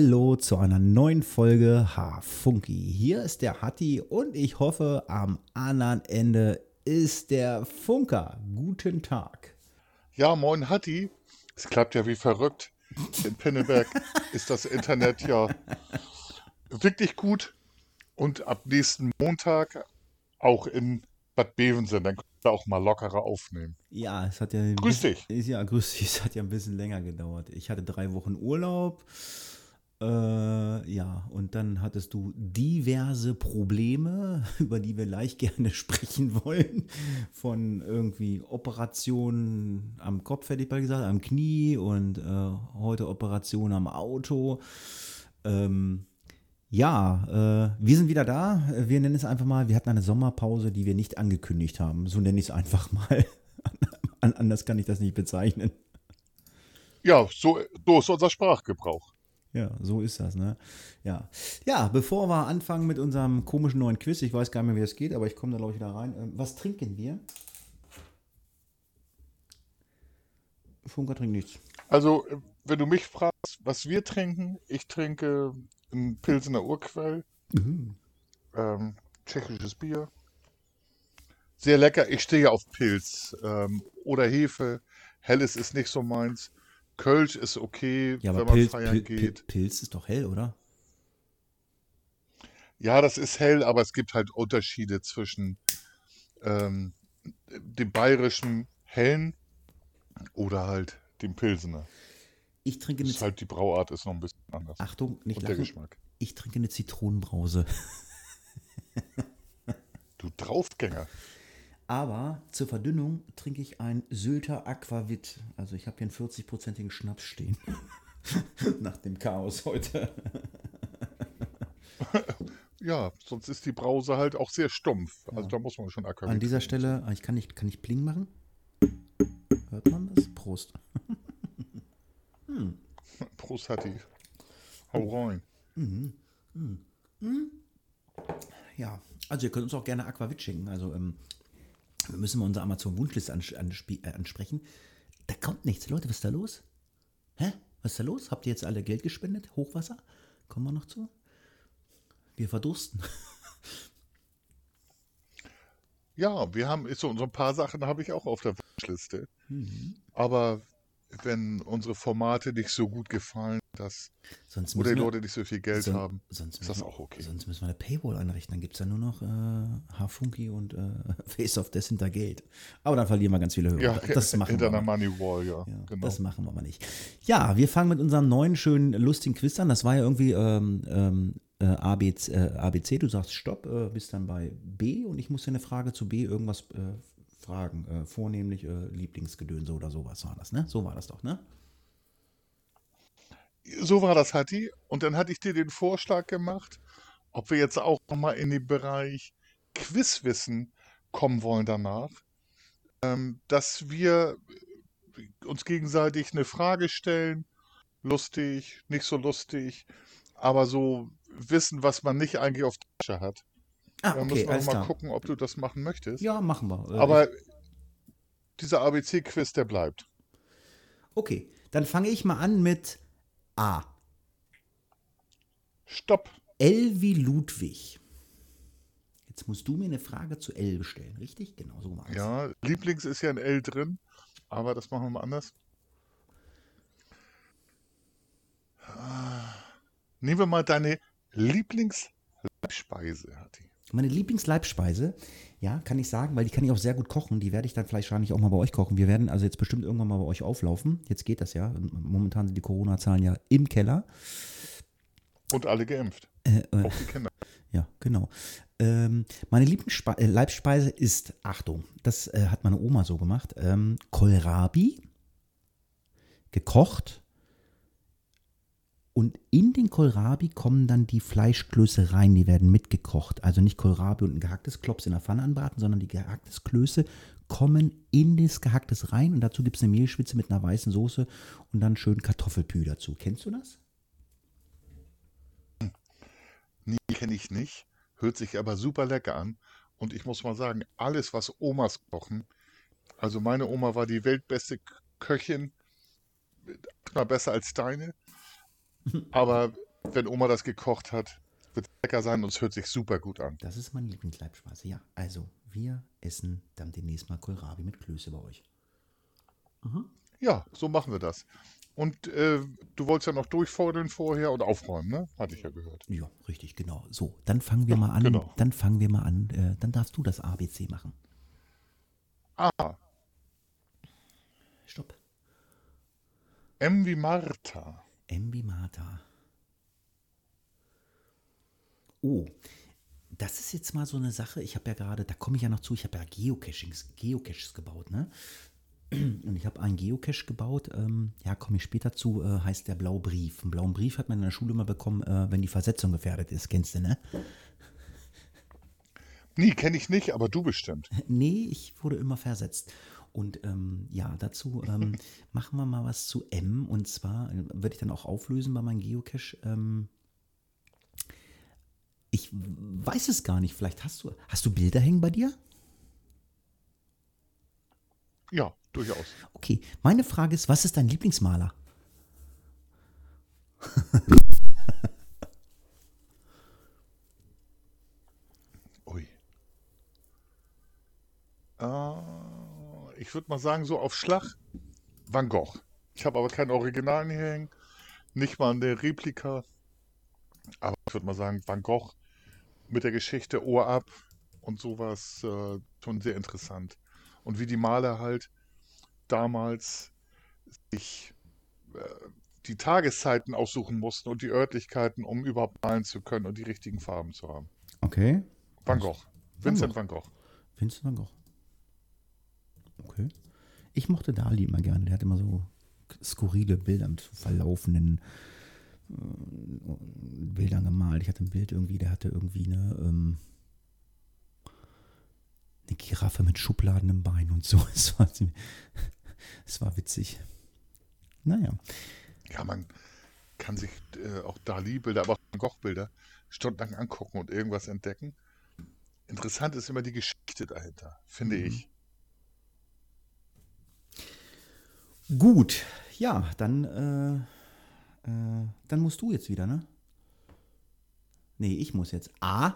Hallo zu einer neuen Folge H-Funky. Hier ist der Hatti und ich hoffe, am anderen Ende ist der Funker. Guten Tag. Ja, moin Hatti. Es klappt ja wie verrückt. In Pinneberg ist das Internet ja wirklich gut. Und ab nächsten Montag auch in Bad Bevensen. Dann können wir auch mal lockerer aufnehmen. Ja, es hat ja. Grüß bisschen- dich. Ja, grüß dich. Es hat ja ein bisschen länger gedauert. Ich hatte drei Wochen Urlaub. Äh, ja, und dann hattest du diverse Probleme, über die wir gleich gerne sprechen wollen. Von irgendwie Operationen am Kopf, hätte ich mal gesagt, am Knie und äh, heute Operation am Auto. Ähm, ja, äh, wir sind wieder da. Wir nennen es einfach mal, wir hatten eine Sommerpause, die wir nicht angekündigt haben. So nenne ich es einfach mal. An- Anders kann ich das nicht bezeichnen. Ja, so, so ist unser Sprachgebrauch. Ja, so ist das, ne? Ja. Ja, bevor wir anfangen mit unserem komischen neuen Quiz, ich weiß gar nicht mehr, wie es geht, aber ich komme da, glaube ich, wieder rein. Ähm, was trinken wir? Funker trinkt nichts. Also, wenn du mich fragst, was wir trinken, ich trinke ein Pilsener Urquell, ähm, tschechisches Bier. Sehr lecker. Ich stehe auf Pilz ähm, oder Hefe. Helles ist nicht so meins. Kölsch ist okay, Ja, wenn man Pilz, feiern Pil, geht. Pilz ist doch hell, oder? Ja, das ist hell, aber es gibt halt Unterschiede zwischen ähm, dem bayerischen hellen oder halt dem Pilsener. Ich trinke eine ist halt die Brauart ist noch ein bisschen anders. Achtung, nicht Und der lachen. Geschmack. Ich trinke eine Zitronenbrause. Du Draufgänger. Aber zur Verdünnung trinke ich ein Sylter Aquavit. Also ich habe hier einen 40-prozentigen Schnaps stehen. Nach dem Chaos heute. Ja, sonst ist die Brause halt auch sehr stumpf. Also Ja. da muss man schon Aquavit An dieser trinken. Stelle, ah, ich kann nicht, kann ich Pling machen? Hört man das? Prost. Prost, Hatti. Hau rein. Ja, also ihr könnt uns auch gerne Aquavit schenken. Also ähm, wir müssen mal unsere Amazon-Wunschliste äh, ansprechen. Da kommt nichts. Leute, was ist da los? Hä? Was ist da los? Habt ihr jetzt alle Geld gespendet? Hochwasser? Kommen wir noch zu? Wir verdursten. Ja, wir haben so, so ein paar Sachen habe ich auch auf der Wunschliste. Mhm. Aber wenn unsre Formate nicht so gut gefallen, dass Sonst oder die wir- Leute nicht so viel Geld Son- haben, sonst ist das müssen- auch okay. Sonst müssen wir eine Paywall einrichten. Dann gibt es ja nur noch äh, Hafunky und äh, Face of Death hinter Geld. Aber dann verlieren wir ganz viele Hörer. Ja, das machen hinter wir. einer aber. Money Wall, ja. Ja, genau. Das machen wir aber nicht. Ja, wir fangen mit unserem neuen, schönen, lustigen Quiz an. Das war ja irgendwie ähm, ähm, äh, ABC, äh, ABC. Du sagst Stopp, äh, bist dann bei B und ich muss dir eine Frage zu B irgendwas äh, fragen. Äh, vornehmlich äh, Lieblingsgedönse oder sowas war das, ne? So war das doch, ne? So war das, Hatti. Und dann hatte ich dir den Vorschlag gemacht, ob wir jetzt auch nochmal in den Bereich Quizwissen kommen wollen danach. Ähm, dass wir uns gegenseitig eine Frage stellen, lustig, nicht so lustig, aber so wissen, was man nicht eigentlich auf der Tasche hat. Ah, okay, müssen wir mal klar. gucken, ob du das machen möchtest. Ja, machen wir. Äh, Aber dieser ABC-Quiz, der bleibt. Okay, dann fange ich mal an mit A. Stopp. L wie Ludwig. Jetzt musst du mir eine Frage zu L stellen, richtig? Genau, so es. Ja, Lieblings ist ja ein L drin, aber das machen wir mal anders. Ah, Nehmen wir mal deine Lieblingsleibspeise, Hatti. Meine Lieblingsleibspeise, ja, kann ich sagen, weil die kann ich auch sehr gut kochen. Die werde ich dann vielleicht wahrscheinlich auch mal bei euch kochen. Wir werden also jetzt bestimmt irgendwann mal bei euch auflaufen. Jetzt geht das ja. Momentan sind die Corona-Zahlen ja im Keller. Und alle geimpft. Äh, äh, Auch die Kinder. ja, genau. Ähm, meine Lieblingsleibspeise ist, Achtung, das äh, hat meine Oma so gemacht, ähm, Kohlrabi, gekocht. Und in den Kohlrabi kommen dann die Fleischklöße rein, die werden mitgekocht. Also nicht Kohlrabi und ein gehacktes Klops in der Pfanne anbraten, sondern die gehacktes Klöße kommen in das Gehacktes rein und dazu gibt es eine Mehlschwitze mit einer weißen Soße und dann schön Kartoffelpü dazu. Kennst du das? Nee, kenne ich nicht. Hört sich aber super lecker an. Und ich muss mal sagen, alles, was Omas kochen, also meine Oma war die weltbeste Köchin, mal besser als deine. Aber wenn Oma das gekocht hat. Wird lecker sein und es hört sich super gut an. Das ist meine Lieblingsleibspeise. Ja, also wir essen dann demnächst mal Kohlrabi mit Klöße bei euch. Ja, so machen wir das. Und äh, du wolltest ja noch durchfordern vorher und aufräumen, ne? Hatte ich ja gehört. Ja, richtig, genau. So, dann fangen wir mal an. genau. Dann fangen wir mal an. Äh, dann darfst du das ABC machen. Ah, Stopp. M wie Martha. Martha. Oh, das ist jetzt mal so eine Sache. Ich habe ja gerade, da komme ich ja noch zu, ich habe ja Geocachings, Geocaches gebaut, ne? Und ich habe einen Geocache gebaut, ähm, ja, komme ich später zu, äh, heißt der Blaubrief. Einen blauen Brief hat man in der Schule immer bekommen, äh, wenn die Versetzung gefährdet ist, kennst du, ne? Nee, kenne ich nicht, aber du bestimmt. Nee, ich wurde immer versetzt. Und ähm, ja, dazu ähm, machen wir mal was zu M. Und zwar äh, würde ich dann auch auflösen bei meinem Geocache. Ähm, ich weiß es gar nicht. Vielleicht hast du. Hast du Bilder hängen bei dir? Ja, durchaus. Okay. Meine Frage ist, was ist dein Lieblingsmaler? Ui. Äh, ich würde mal sagen, so auf Schlag Van Gogh. Ich habe aber keinen Originalen hier hängen, nicht mal eine Replika. Aber ich würde mal sagen, Van Gogh mit der Geschichte Ohr ab und sowas äh, schon sehr interessant. Und wie die Maler halt damals sich äh, die Tageszeiten aussuchen mussten und die Örtlichkeiten, um überhaupt malen zu können und die richtigen Farben zu haben. Okay. Van Gogh. Vincent Van Gogh. Vincent van Gogh. Okay. Ich mochte Dali immer gerne. Der hat immer so skurrile Bilder mit verlaufenden äh, Bildern gemalt. Ich hatte ein Bild irgendwie, der hatte irgendwie eine, ähm, eine Giraffe mit Schubladen im Bein und so. Es war, es war witzig. Naja. Ja, man kann sich äh, auch Dali-Bilder, aber auch Van Gogh-Bilder stundenlang angucken und irgendwas entdecken. Interessant ist immer die Geschichte dahinter, finde Mhm. ich. Gut. Ja, dann, äh, äh, dann musst du jetzt wieder, ne? Nee, ich muss jetzt. A.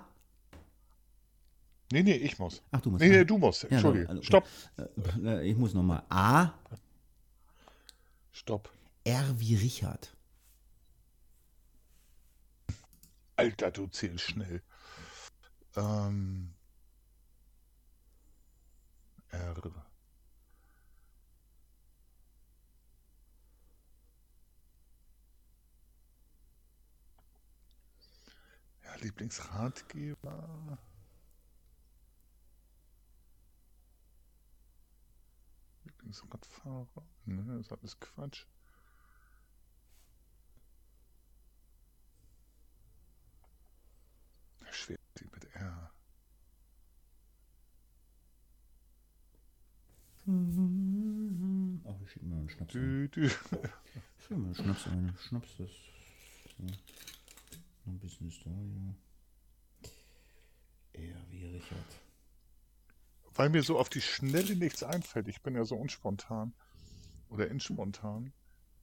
Nee, nee, ich muss. Ach, du musst. Nee, nee, du musst. Ja, Entschuldige. also, okay. Stopp. Äh, Ich muss nochmal. A. Stopp. R wie Richard. Alter, du zählst schnell. Ähm, R. Lieblingsratgeber. Lieblingsradfahrer. Ne, das ist alles Quatsch. Schwer die mit R. Ach, ich schieb mir einen Schnaps ein. Dü. Schieb mir einen Schnaps ein. Schnaps, das. So. Ein bisschen Historie. R wie Richard. Weil mir so auf die Schnelle nichts einfällt. Ich bin ja so unspontan oder inspontan.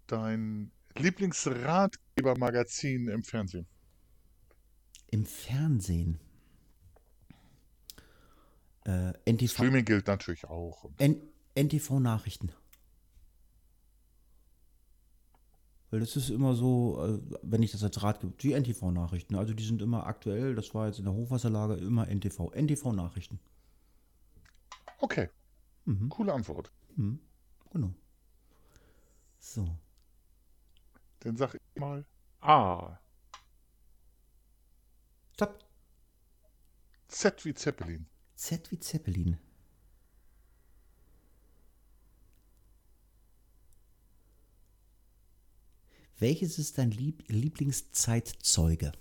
Dein Lieblingsratgebermagazin im Fernsehen. Im Fernsehen. Äh, NTV, Streaming gilt natürlich auch. N NTV Nachrichten. Weil das ist immer so, äh, wenn ich das als Rat gebe, die NTV Nachrichten. Also die sind immer aktuell, das war jetzt in der Hochwasserlage immer NTV. NTV Nachrichten. Okay, Mhm. coole Antwort. Mhm. Genau. So. Dann sag ich mal A. Stopp. Z wie Zeppelin. Z wie Zeppelin. Welches ist dein Lieb Lieblingszeitzeuge?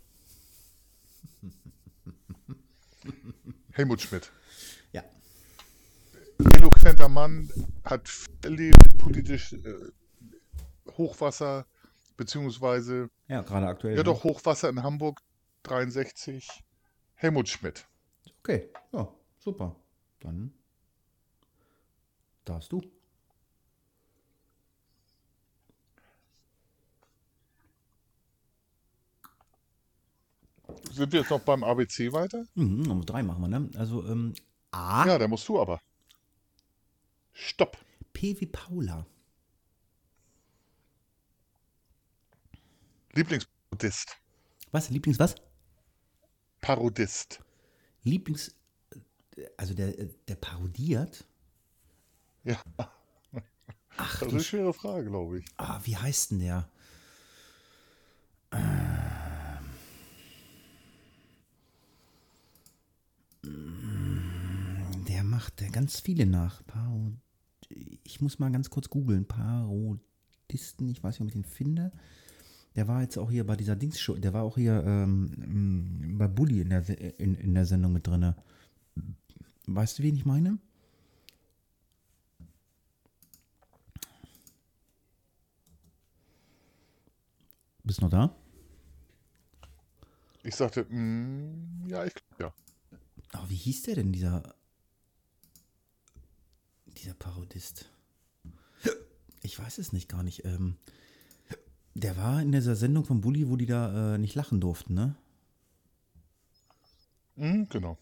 Helmut Schmidt. Ja. Eloquenter Mann, hat erlebt, politisch äh, Hochwasser, beziehungsweise, Ja, gerade aktuell. ja doch, Hochwasser in Hamburg 63. Helmut Schmidt. Okay, ja, super. Dann darfst du. Sind wir jetzt noch beim ABC weiter? Mhm, Nummer drei machen wir, ne? Also ähm, A, Ja, der musst du aber. Stopp. P wie Paula. Lieblingsparodist. Was? Lieblings was? Parodist. Lieblings. äh, Also der, äh, der parodiert. Ja, Ach, das ist eine Sch schwere Frage, glaube ich. ah, wie heißt denn der? Ähm, Der macht der ganz viele nach. Parod ich muss mal ganz kurz googeln. Parodisten, ich weiß nicht, ob ich den finde. Der war jetzt auch hier bei dieser Dings-Show, der war auch hier ähm, bei Bully in der, in, in der Sendung mit drin. Weißt du, wen ich meine? Bist du noch da? Ich sagte, mm, ja, ich glaube, ja. Aber wie hieß der denn, dieser, dieser Parodist? Ich weiß es nicht gar nicht. Ähm, der war in dieser Sendung von Bully, wo die da äh, nicht lachen durften, ne? Mm, genau.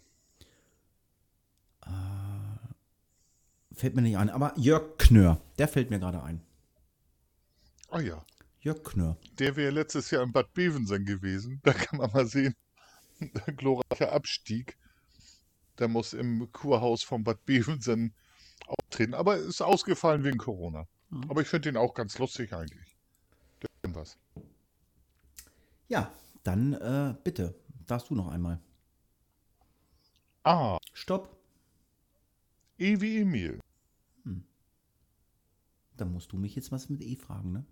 Fällt mir nicht ein. Aber Jörg Knör, der fällt mir gerade ein. Ah ja. Jörg Knör. Der wäre letztes Jahr in Bad Bevensen gewesen. Da kann man mal sehen. Glorreicher Abstieg. Der muss im Kurhaus von Bad Bevensen auftreten. Aber ist ausgefallen wegen Corona. Aber ich finde ihn auch ganz lustig eigentlich. Der was. Ja, dann äh, bitte, darfst du noch einmal. Ah, Stopp. E wie Emil. Dann musst du mich jetzt was mit E fragen, ne?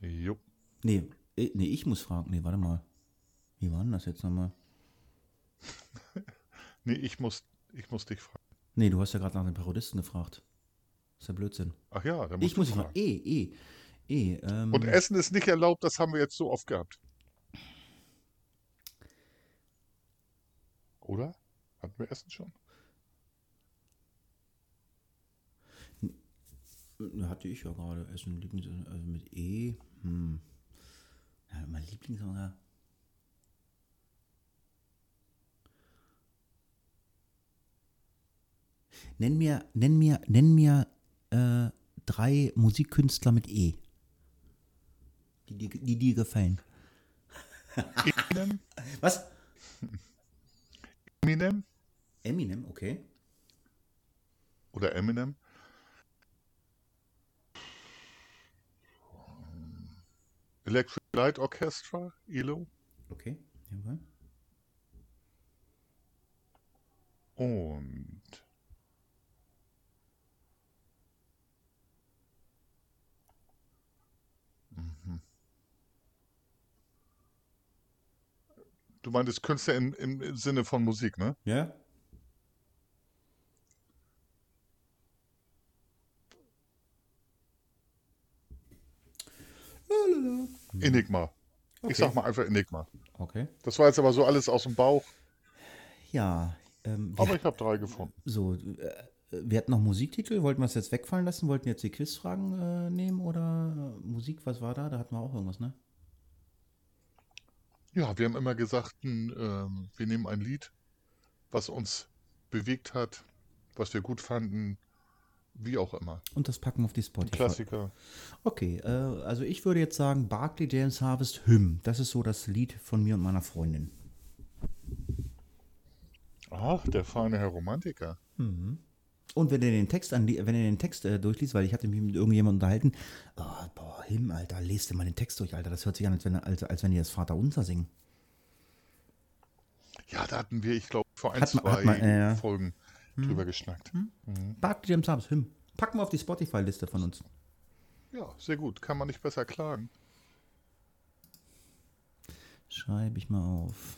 Jupp. Nee, eh, nee, ich muss fragen. Nee, warte mal. Wie war denn das jetzt nochmal? Nee, ich muss, ich muss dich fragen. Nee, du hast ja gerade nach den Parodisten gefragt. ist ja Blödsinn. Ach ja, da musst Ich muss dich fragen. E, E, E. Ähm, Und Essen ist nicht erlaubt, das haben wir jetzt so oft gehabt. Oder? Hatten wir Essen schon? Ja, Hatte ich ja gerade. Essen, Lieblings, also mit E. Hm. Ja, mein Lieblings Nenn mir, nenn mir, nenn mir äh, drei Musikkünstler mit E. Die dir, die dir gefallen. Eminem? Was? Eminem? Eminem, okay. Oder Eminem? Electric Light Orchestra? ELO? Okay. Jawohl. Und Du meintest Künstler im, im Sinne von Musik, ne? Ja? Enigma. Okay. Ich sag mal einfach Enigma. Okay. Das war jetzt aber so alles aus dem Bauch, Ja. Ähm, aber ich habe drei gefunden. So, äh, wir hatten noch Musiktitel. Wollten wir es jetzt wegfallen lassen? Wollten jetzt die Quizfragen äh, nehmen oder äh, Musik? Was war da? Da hatten wir auch irgendwas, ne? Ja, wir haben immer gesagt, ein, ähm, wir nehmen ein Lied, was uns bewegt hat, was wir gut fanden, wie auch immer. Und das packen wir auf die Spotify. Klassiker. Okay, äh, also ich würde jetzt sagen, Barclay James Harvest Hymn. Das ist so das Lied von mir und meiner Freundin. Ach, der feine Herr Romantiker. Und wenn ihr den Text, an, wenn ihr den Text äh, durchliest, weil ich hatte mich mit irgendjemandem unterhalten, oh, boah, Hymn, Alter, lest dir mal den Text durch, Alter. Das hört sich an, als wenn, als, als wenn die das Vaterunser singen. Ja, da hatten wir, ich glaube, vor ein, Hat man- zwei hat man, äh. Folgen drüber geschnackt. Barclay James Harvest Hymn. Packen wir auf die Spotify-Liste von uns. Ja, sehr gut. Kann man nicht besser klagen. Schreibe ich mal auf.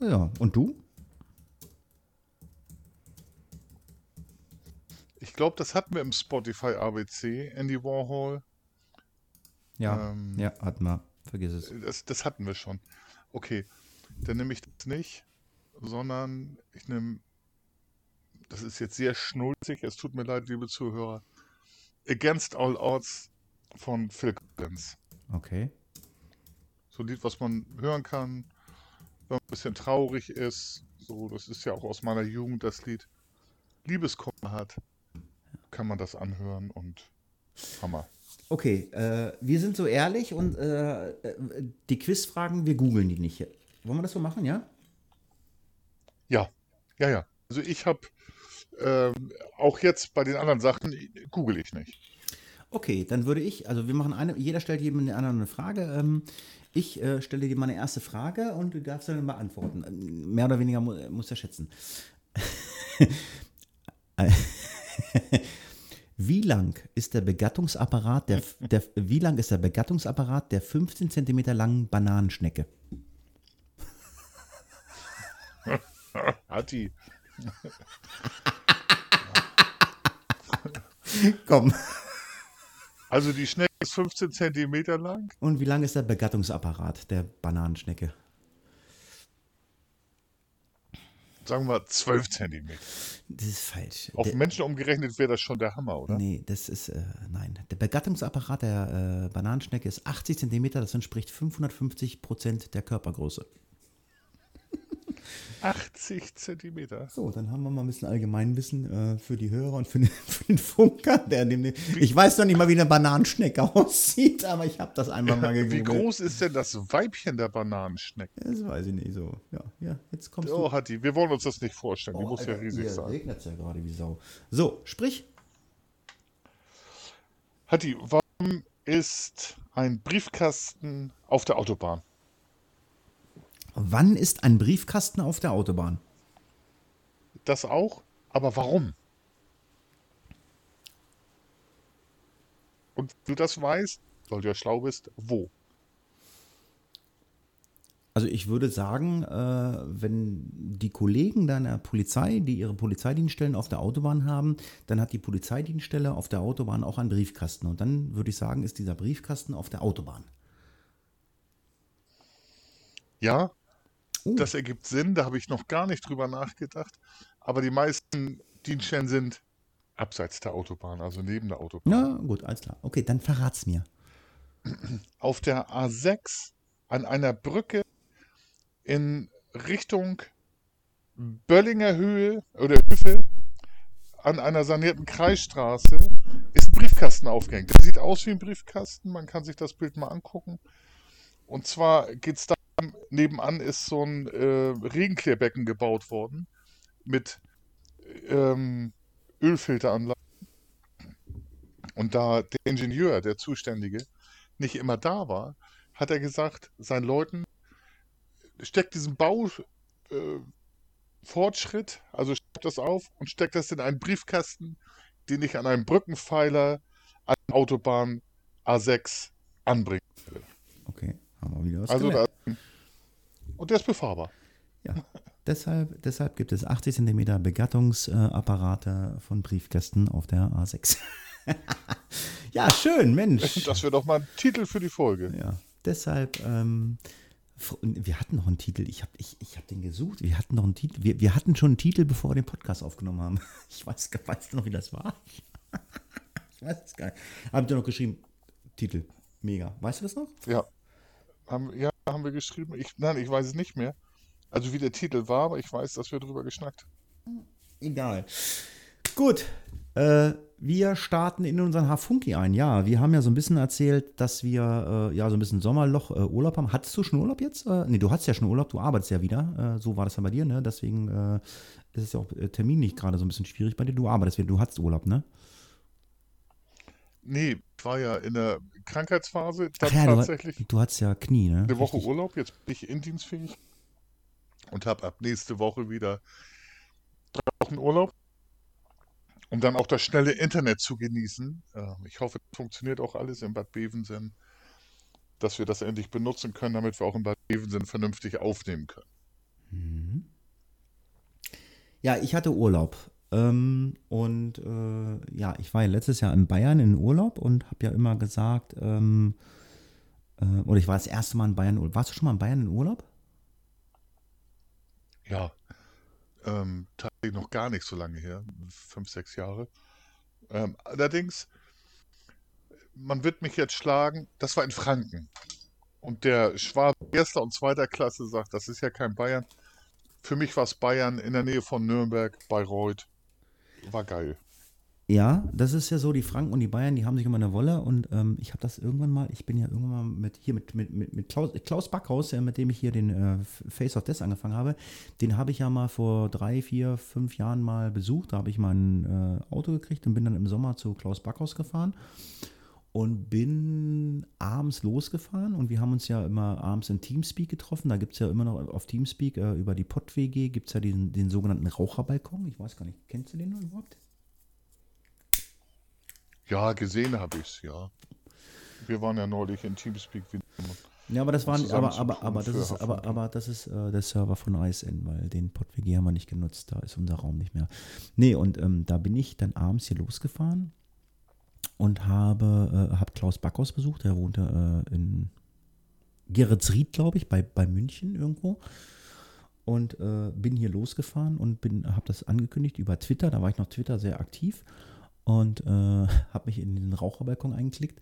Ja, und du? Ich glaube, das hatten wir im Spotify ABC, Andy Warhol. Ja, Ähm, ja, hat mal. Vergiss es. Das, das hatten wir schon. Okay, dann nehme ich das nicht, sondern ich nehme, das ist jetzt sehr schnulzig, es tut mir leid, liebe Zuhörer, Against All Odds von Phil Collins. Okay. So ein Lied, was man hören kann, wenn man ein bisschen traurig ist. So, das ist ja auch aus meiner Jugend das Lied. Liebeskummer hat, kann man das anhören und Hammer. Okay, äh, wir sind so ehrlich und äh, äh, die Quizfragen, wir googeln die nicht. Wollen wir das so machen, ja? Ja, ja, ja. Also ich habe ähm, auch jetzt bei den anderen Sachen google ich nicht. Okay, dann würde ich, also wir machen eine, jeder stellt jedem eine andere Frage. Ähm, ich äh, stelle dir meine erste Frage und du darfst dann beantworten. Mehr oder weniger mu muss er schätzen. wie lang ist der Begattungsapparat der, der wie lang ist der Begattungsapparat der 15 cm langen Bananenschnecke? Hat die. Komm. Also die Schnecke ist 15 Zentimeter lang. Und wie lang ist der Begattungsapparat der Bananenschnecke? Sagen wir 12 Zentimeter. Das ist falsch. Auf der, Menschen umgerechnet wäre das schon der Hammer, oder? Nee, das ist, äh, nein. Der Begattungsapparat der äh, Bananenschnecke ist 80 Zentimeter, das entspricht 550 Prozent der Körpergröße. 80 Zentimeter. So, dann haben wir mal ein bisschen Allgemeinwissen äh, für die Hörer und für den, für den Funker. Der, dem, ich weiß noch nicht mal, wie eine Bananenschnecke aussieht, aber ich habe das einmal mal gegoogelt. Wie groß ist denn das Weibchen der Bananenschnecke? Das weiß ich nicht so. Ja, ja jetzt kommst Oh, du. Hatti, wir wollen uns das nicht vorstellen. Die Oh, muss ja Alter, riesig hier sein. regnet ja gerade wie Sau. So, sprich. Hatti, warum ist ein Briefkasten auf der Autobahn? Wann ist ein Briefkasten auf der Autobahn? Das auch? Aber warum? Und du das weißt, weil du ja schlau bist, wo? Also ich würde sagen, äh, wenn die Kollegen deiner Polizei, die ihre Polizeidienststellen auf der Autobahn haben, dann hat die Polizeidienststelle auf der Autobahn auch einen Briefkasten. Und dann würde ich sagen, ist dieser Briefkasten auf der Autobahn. Ja, Oh. das ergibt Sinn, da habe ich noch gar nicht drüber nachgedacht. Aber die meisten Dienststellen sind abseits der Autobahn, also neben der Autobahn. Na gut, alles klar. Okay, dann verrat's mir. Auf der A6 an einer Brücke in Richtung Böllinger Höhe oder Hüffe an einer sanierten Kreisstraße ist ein Briefkasten aufgehängt. Der sieht aus wie ein Briefkasten, man kann sich das Bild mal angucken. Und zwar geht es da, nebenan ist so ein äh, Regenklärbecken gebaut worden mit ähm, Ölfilteranlage. Und da der Ingenieur, der Zuständige, nicht immer da war, hat er gesagt, seinen Leuten, steckt diesen Bau äh, also schreibt das auf und steckt das in einen Briefkasten, den ich an einem Brückenpfeiler an der Autobahn A6 anbringe. Okay, haben wir wieder was Also da, und der ist befahrbar. Ja, deshalb, deshalb gibt es 80 cm Begattungsapparate von Briefkästen auf der A6. ja, schön, Mensch. Das wäre doch mal ein Titel für die Folge. Ja, deshalb, ähm, wir hatten noch einen Titel, ich habe ich, ich hab den gesucht, wir hatten noch einen Titel, wir, wir hatten schon einen Titel, bevor wir den Podcast aufgenommen haben. Ich weiß, gar- weißt du noch, wie das war? Ich weiß es gar nicht. Habt ihr noch geschrieben, Titel, mega. Weißt du das noch? Ja. Haben, ja, haben wir geschrieben. Ich, nein, ich weiß es nicht mehr. Also wie der Titel war, aber ich weiß, dass wir drüber geschnackt. Egal. Gut, äh, wir starten in unseren Hafunki ein. Ja, wir haben ja so ein bisschen erzählt, dass wir äh, ja so ein bisschen Sommerloch äh, Urlaub haben. Hattest du schon Urlaub jetzt? Äh, nee, du hast ja schon Urlaub, du arbeitest ja wieder. Äh, so war das ja bei dir, ne? Deswegen äh, ist es ja auch äh, terminlich gerade so ein bisschen schwierig bei dir. Du arbeitest wieder, du hattest Urlaub, ne? Nee, ich war ja in der Krankheitsphase, dann ja, du, tatsächlich du hattest ja Knie, ne? eine Woche Richtig. Urlaub, jetzt bin ich indienstfähig und habe ab nächste Woche wieder drei Wochen Urlaub, um dann auch das schnelle Internet zu genießen. Ähm, Ich hoffe, es funktioniert auch alles in Bad Bevensen, dass wir das endlich benutzen können, damit wir auch in Bad Bevensen vernünftig aufnehmen können. Mhm. Ja, ich hatte Urlaub. Ähm, und äh, ja, ich war ja letztes Jahr in Bayern in Urlaub und habe ja immer gesagt, ähm, äh, oder ich war das erste Mal in Bayern. Warst du schon mal in Bayern in Urlaub? Ja, ähm, tatsächlich noch gar nicht so lange her, fünf, sechs Jahre. Ähm, allerdings, man wird mich jetzt schlagen, das war in Franken. Und der Schwabe erster und zweiter Klasse sagt, das ist ja kein Bayern. Für mich war es Bayern in der Nähe von Nürnberg, Bayreuth. War geil. Ja, das ist ja so, die Franken und die Bayern, die haben sich immer eine Wolle und ähm, ich habe das irgendwann mal, ich bin ja irgendwann mal mit hier mit, mit, mit, mit Klaus, Klaus Backhaus, ja, mit dem ich hier den äh, Face of Death angefangen habe, den habe ich ja mal vor drei, vier, fünf Jahren mal besucht. Da habe ich mal ein äh, Auto gekriegt und bin dann im Sommer zu Klaus Backhaus gefahren und bin abends losgefahren und wir haben uns ja immer abends in Teamspeak getroffen. Da gibt es ja immer noch auf Teamspeak äh, über die Pott-WG gibt es ja den, den sogenannten Raucherbalkon. Ich weiß gar nicht, kennst du den überhaupt? Ja, gesehen habe ich es, ja. Wir waren ja neulich in Teamspeak wieder. Ja, aber das waren, aber, aber, aber das ist, aber, aber das ist äh, der Server von ISN, weil den PodWG haben wir nicht genutzt, da ist unser Raum nicht mehr. Nee, und ähm, da bin ich dann abends hier losgefahren und habe, äh, habe Klaus Backhaus besucht, der wohnte äh, in Geretsried, glaube ich, bei, bei München irgendwo. Und äh, bin hier losgefahren und habe das angekündigt über Twitter, da war ich noch Twitter sehr aktiv und äh, habe mich in den Raucherbalkon eingeklickt.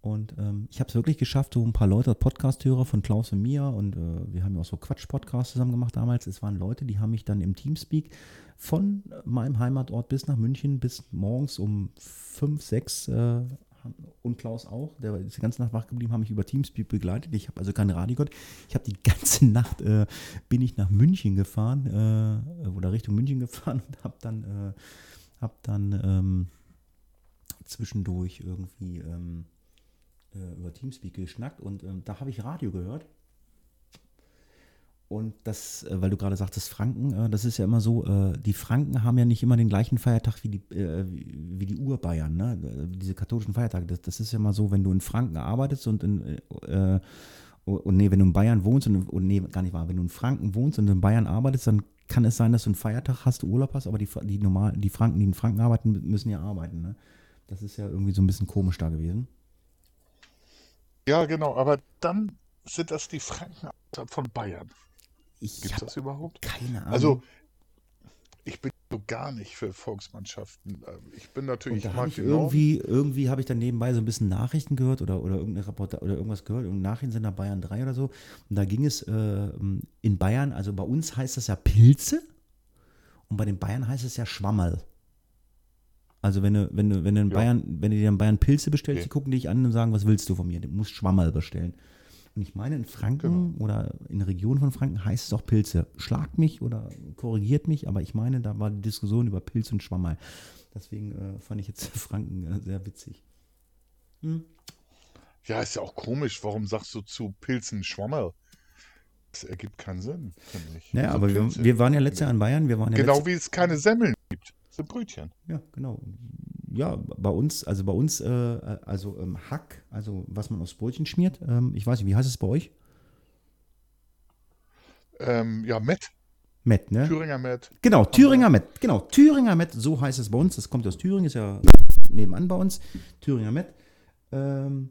Und ähm, ich habe es wirklich geschafft, so ein paar Leute, Podcast-Hörer von Klaus und mir und äh, wir haben ja auch so Quatsch-Podcasts zusammen gemacht damals. Es waren Leute, die haben mich dann im Teamspeak von meinem Heimatort bis nach München bis morgens um fünf, sechs äh, und Klaus auch, der ist die ganze Nacht wach geblieben, haben mich über Teamspeak begleitet. Ich habe also keine Radio gehört. Ich habe die ganze Nacht, äh, bin ich nach München gefahren äh, oder Richtung München gefahren und habe dann, äh, hab dann ähm, zwischendurch irgendwie ähm, äh, über Teamspeak geschnackt und ähm, da habe ich Radio gehört. Und das, äh, weil du gerade sagtest, Franken, äh, das ist ja immer so, äh, die Franken haben ja nicht immer den gleichen Feiertag wie die, äh, wie die Urbayern, ne? Äh, diese katholischen Feiertage. Das, das, ist ja immer so, wenn du in Franken arbeitest und in, und nee, wenn du in Bayern wohnst und, und nee, gar nicht wahr, wenn du in Franken wohnst und in Bayern arbeitest, dann kann es sein, dass du einen Feiertag hast, du Urlaub hast, aber die, die normal, die Franken, die in Franken arbeiten, müssen ja arbeiten, ne? Das ist ja irgendwie so ein bisschen komisch da gewesen. Ja, genau, aber dann sind das die Franken von Bayern. Gibt es das überhaupt? Keine Ahnung. Also, ich bin so gar nicht für Volksmannschaften. Ich bin natürlich, ich mag ich irgendwie, irgendwie habe ich dann nebenbei so ein bisschen Nachrichten gehört oder, oder irgendeine Reporter oder irgendwas gehört, irgendein Nachrichtensender Bayern 3 oder so. Und da ging es äh, in Bayern, also bei uns heißt das ja Pilze und bei den Bayern heißt es ja Schwammerl. Also wenn du, wenn du, wenn du in ja. Bayern, wenn du dir in Bayern Pilze bestellst, okay. die gucken dich an und sagen, was willst du von mir? Du musst Schwammerl bestellen. Und ich meine, in Franken genau. oder in der Region von Franken heißt es auch Pilze. Schlagt mich oder korrigiert mich, aber ich meine, da war die Diskussion über Pilz und Schwammerl. Deswegen äh, fand ich jetzt Franken äh, sehr witzig. Hm? Ja, ist ja auch komisch. Warum sagst du zu Pilzen Schwammerl? Das ergibt keinen Sinn, finde ich. Naja, also aber wir, wir, waren ja letztes Jahr in Bayern. Wir waren ja genau wie es keine Semmeln gibt sind Brötchen. Ja, genau. Ja, bei uns, also bei uns, äh, also ähm, Hack, also was man aufs Brötchen schmiert. Ähm, ich weiß nicht, wie heißt es bei euch? Ähm, ja, Met. Met, ne? Thüringer Met. Genau, Thüringer Met. Genau, Thüringer Met, so heißt es bei uns. Das kommt aus Thüringen, ist ja nebenan bei uns. Thüringer Met. Ähm,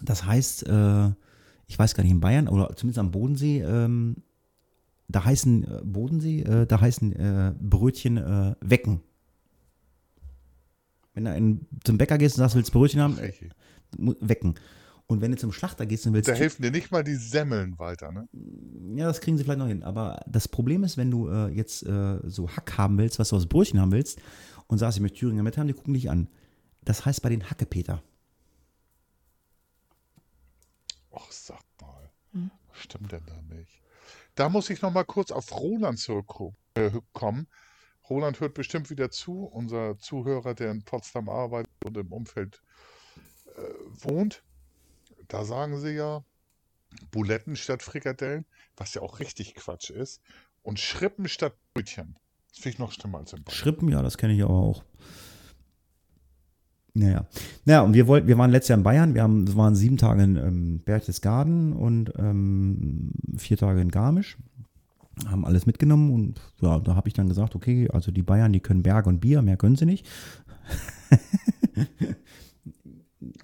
das heißt, äh, ich weiß gar nicht, in Bayern oder zumindest am Bodensee ähm, da heißen äh, Bodensee, äh, da heißen äh, Brötchen äh, Wecken. Wenn du in, zum Bäcker gehst und sagst, willst du Brötchen haben, wecken. Und wenn du zum Schlachter gehst und willst. Da helfen dir nicht mal die Semmeln weiter, ne? Ja, das kriegen sie vielleicht noch hin. Aber das Problem ist, wenn du äh, jetzt äh, so Hack haben willst, was du aus Brötchen haben willst, und sagst, ich möchte Thüringer mit haben, die gucken dich an. Das heißt bei den Hackepeter. Ach, sag mal. Hm? Was stimmt denn da nicht? Da muss ich noch mal kurz auf Roland zurückkommen. Äh, Roland hört bestimmt wieder zu, unser Zuhörer, der in Potsdam arbeitet und im Umfeld äh, wohnt. Da sagen sie ja Buletten statt Frikadellen, was ja auch richtig Quatsch ist. Und Schrippen statt Brötchen. Das finde ich noch schlimmer als im Bayern. Schrippen, ja, das kenne ich aber auch. Naja. Naja, und wir wollten, wir waren letztes Jahr in Bayern, wir haben, waren sieben Tage in ähm, Berchtesgaden und ähm, vier Tage in Garmisch. Haben alles mitgenommen und ja, da habe ich dann gesagt, okay, also die Bayern, die können Berg und Bier, mehr können sie nicht.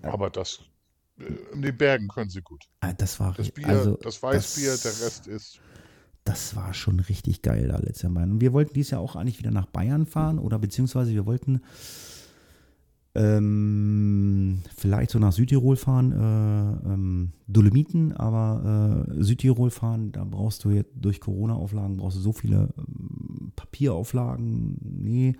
Aber das äh, in den Bergen können sie gut. Ah, das war das Bier, also, das Weißbier, das, der Rest ist. Das war schon richtig geil da letztes Jahr. Und wir wollten dieses Jahr auch eigentlich wieder nach Bayern fahren oder beziehungsweise wir wollten Ähm, vielleicht so nach Südtirol fahren, äh, ähm, Dolomiten, aber äh, Südtirol fahren, da brauchst du jetzt durch Corona-Auflagen, brauchst du so viele ähm, Papierauflagen, nee.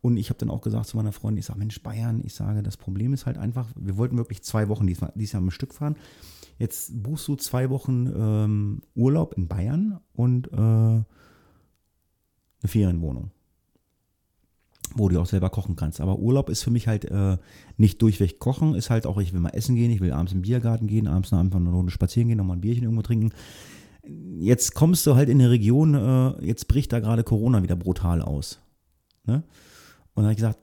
Und ich habe dann auch gesagt zu meiner Freundin, ich sage, Mensch, Bayern, ich sage, das Problem ist halt einfach, wir wollten wirklich zwei Wochen diesmal, dieses Jahr am Stück fahren. Jetzt buchst du zwei Wochen ähm, Urlaub in Bayern und äh, eine Ferienwohnung wo du auch selber kochen kannst. Aber Urlaub ist für mich halt äh, nicht durchweg kochen, ist halt auch, ich will mal essen gehen, ich will abends im Biergarten gehen, abends noch eine Runde spazieren gehen, nochmal ein Bierchen irgendwo trinken. Jetzt kommst du halt in eine Region, äh, jetzt bricht da gerade Corona wieder brutal aus. Ne? Und dann habe ich gesagt,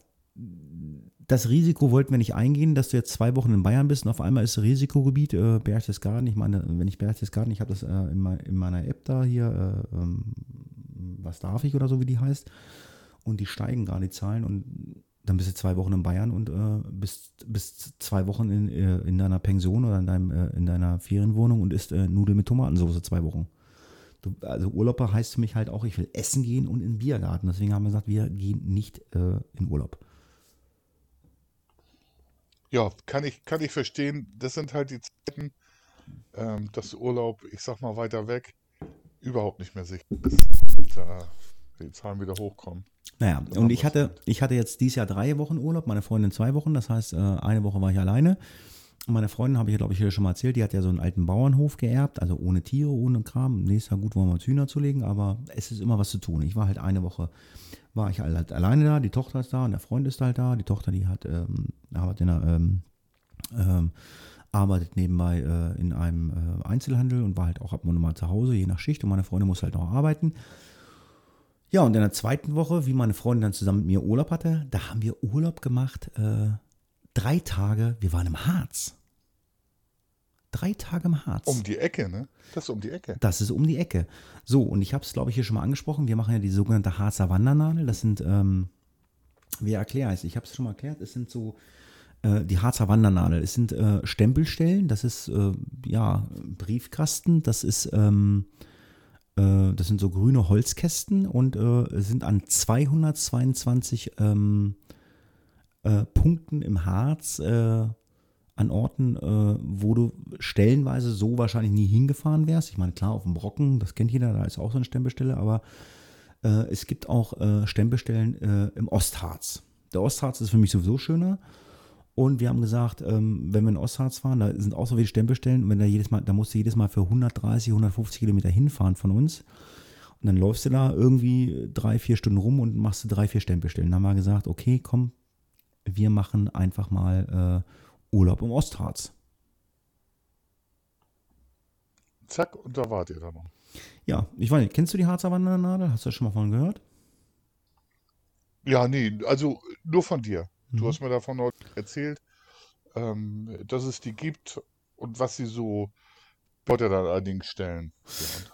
das Risiko wollten wir nicht eingehen, dass du jetzt zwei Wochen in Bayern bist und auf einmal ist Risikogebiet äh, Berchtesgaden. Ich meine, wenn ich Berchtesgaden, ich habe das äh, in, mein, in, meiner App da hier, äh, ähm, was darf ich oder so, wie die heißt und die steigen gerade die Zahlen und dann bist du zwei Wochen in Bayern und äh, bist, bist zwei Wochen in, äh, in deiner Pension oder in, deinem, äh, in deiner Ferienwohnung und isst äh, Nudeln mit Tomatensauce zwei Wochen. Du, also Urlauber heißt für mich halt auch, ich will essen gehen und in den Biergarten. Deswegen haben wir gesagt, wir gehen nicht äh, in Urlaub. Ja, kann ich, kann ich verstehen. Das sind halt die Zeiten, ähm, dass Urlaub, ich sag mal weiter weg, überhaupt nicht mehr sicher ist und äh, die Zahlen wieder hochkommen. Naja, und ich hatte, ich hatte jetzt dieses Jahr drei Wochen Urlaub, meine Freundin zwei Wochen, das heißt, äh, eine Woche war ich alleine. Und meine Freundin, habe ich ja, glaube ich, hier schon mal erzählt, die hat ja so einen alten Bauernhof geerbt, also ohne Tiere, ohne Kram. Nächstes Jahr gut, wollen wir uns Hühner zulegen, aber es ist immer was zu tun. Ich war halt eine Woche, war ich halt alleine da, die Tochter ist da und der Freund ist halt da. Die Tochter, die hat, ähm, arbeitet, in einer, ähm, ähm, arbeitet nebenbei äh, in einem äh, Einzelhandel und war halt auch ab und mal zu Hause, je nach Schicht. Und meine Freundin muss halt noch arbeiten. Ja, und in der zweiten Woche, wie meine Freundin dann zusammen mit mir Urlaub hatte, da haben wir Urlaub gemacht, äh, drei Tage, wir waren im Harz. Drei Tage im Harz. Um die Ecke, ne? Das ist um die Ecke. Das ist um die Ecke. So, und ich habe es, glaube ich, hier schon mal angesprochen. Wir machen ja die sogenannte Harzer Wandernadel. Das sind, ähm, wie erkläre ich es? Ich habe es schon mal erklärt. Es sind so äh, die Harzer Wandernadel. Es sind äh, Stempelstellen. Das ist, äh, ja, Briefkasten. Das ist, ähm, äh, das sind so grüne Holzkästen und äh, sind an 222 ähm, äh, Punkten im Harz äh, an Orten, äh, wo du stellenweise so wahrscheinlich nie hingefahren wärst. Ich meine, klar, auf dem Brocken, das kennt jeder, da ist auch so eine Stempelstelle, aber äh, es gibt auch Stempelstellen im Ostharz. Der Ostharz ist für mich sowieso schöner. Und wir haben gesagt, ähm, wenn wir in Ostharz fahren, da sind auch so viele Stempelstellen, und wenn da jedes Mal, da musst du jedes Mal für 130, 150 Kilometer hinfahren von uns. Und dann läufst du da irgendwie drei, vier Stunden rum und machst du drei, vier Stempelstellen. Dann haben wir gesagt, okay, komm, wir machen einfach mal äh, Urlaub im Ostharz. Zack, und da wart ihr dann noch. Ja, ich weiß nicht, kennst du die Harzer Wandernadel? Hast du schon mal von gehört? Ja, nee, also nur von dir. Du mhm. hast mir davon heute erzählt, ähm, dass es die gibt und was sie so Leute da allerdings stellen.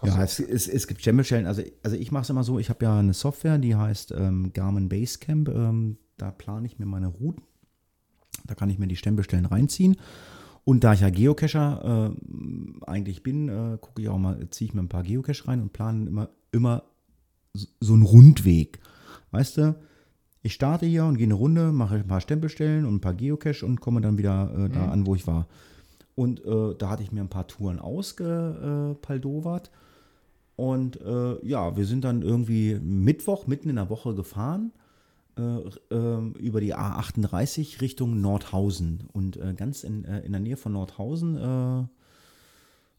Ja, ja es, es, es, gibt Stempelstellen. Also, also ich mache es immer so, ich habe ja eine Software, die heißt ähm, Garmin Basecamp. Ähm, da plane ich mir meine Routen. Da kann ich mir die Stempelstellen reinziehen. Und da ich ja Geocacher äh, eigentlich bin, äh, gucke ich auch mal, ziehe ich mir ein paar Geocache rein und plane immer, immer so einen Rundweg. Weißt du, ich starte hier und gehe eine Runde, mache ein paar Stempelstellen und ein paar Geocache und komme dann wieder äh, da mhm. an, wo ich war. Und äh, da hatte ich mir ein paar Touren ausgepaldowert. Und äh, ja, wir sind dann irgendwie Mittwoch, mitten in der Woche gefahren äh, ähm, über die A38 Richtung Nordhausen. Und äh, ganz in, äh, in der Nähe von Nordhausen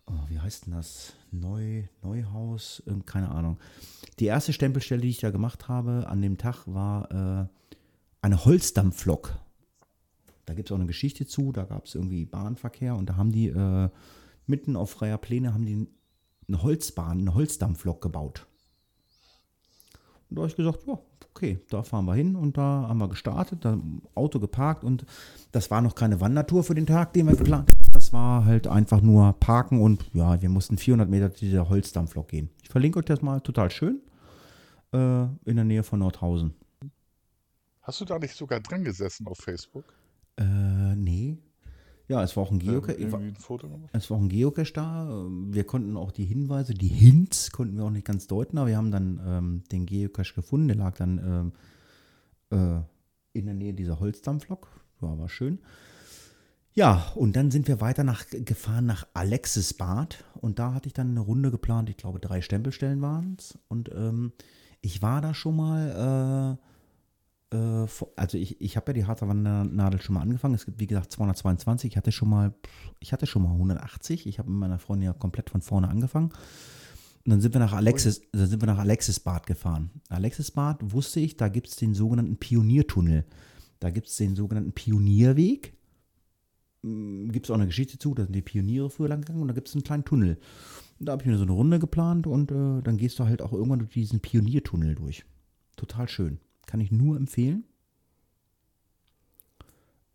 oh, wie heißt denn das? Neu, Neuhaus, keine Ahnung. Die erste Stempelstelle, die ich da gemacht habe an dem Tag, war äh, eine Holzdampflok. Da gibt es auch eine Geschichte zu, da gab es irgendwie Bahnverkehr und da haben die äh, mitten auf freier Pläne haben die eine Holzbahn, eine Holzdampflok gebaut. Und da habe ich gesagt, ja, okay, da fahren wir hin und da haben wir gestartet, da Auto geparkt und das war noch keine Wandertour für den Tag, den wir geplant haben. Das war halt einfach nur parken und ja, wir mussten 400 Meter dieser Holzdampflok gehen. Ich verlinke euch das mal, total schön, äh, in der Nähe von Nordhausen. Hast du da nicht sogar dran gesessen auf Facebook? Äh, nee. Ja, es war auch ein Geocache. Ähm, es war auch ein Geocache da. Wir konnten auch die Hinweise, die Hints konnten wir auch nicht ganz deuten, aber wir haben dann ähm, den Geocache gefunden. Der lag dann ähm, äh, in der Nähe dieser Holzdampflok. Ja, war schön. Ja, und dann sind wir weiter nach, gefahren nach Alexisbad und da hatte ich dann eine Runde geplant. Ich glaube, drei Stempelstellen waren es. Und ähm, ich war da schon mal, äh, äh, also ich, ich habe ja die harte Wandernadel schon mal angefangen. Es gibt, wie gesagt, 222. Ich hatte schon mal, ich hatte schon mal 180. Ich habe mit meiner Freundin ja komplett von vorne angefangen. Und dann sind wir nach Alexis, dann sind wir nach Alexisbad gefahren. Alexisbad wusste ich, da gibt es den sogenannten Pioniertunnel. Da gibt es den sogenannten Pionierweg gibt es auch eine Geschichte zu, da sind die Pioniere früher lang gegangen und da gibt es einen kleinen Tunnel. Und da habe ich mir so eine Runde geplant und äh, dann gehst du halt auch irgendwann durch diesen Pioniertunnel durch. Total schön. Kann ich nur empfehlen.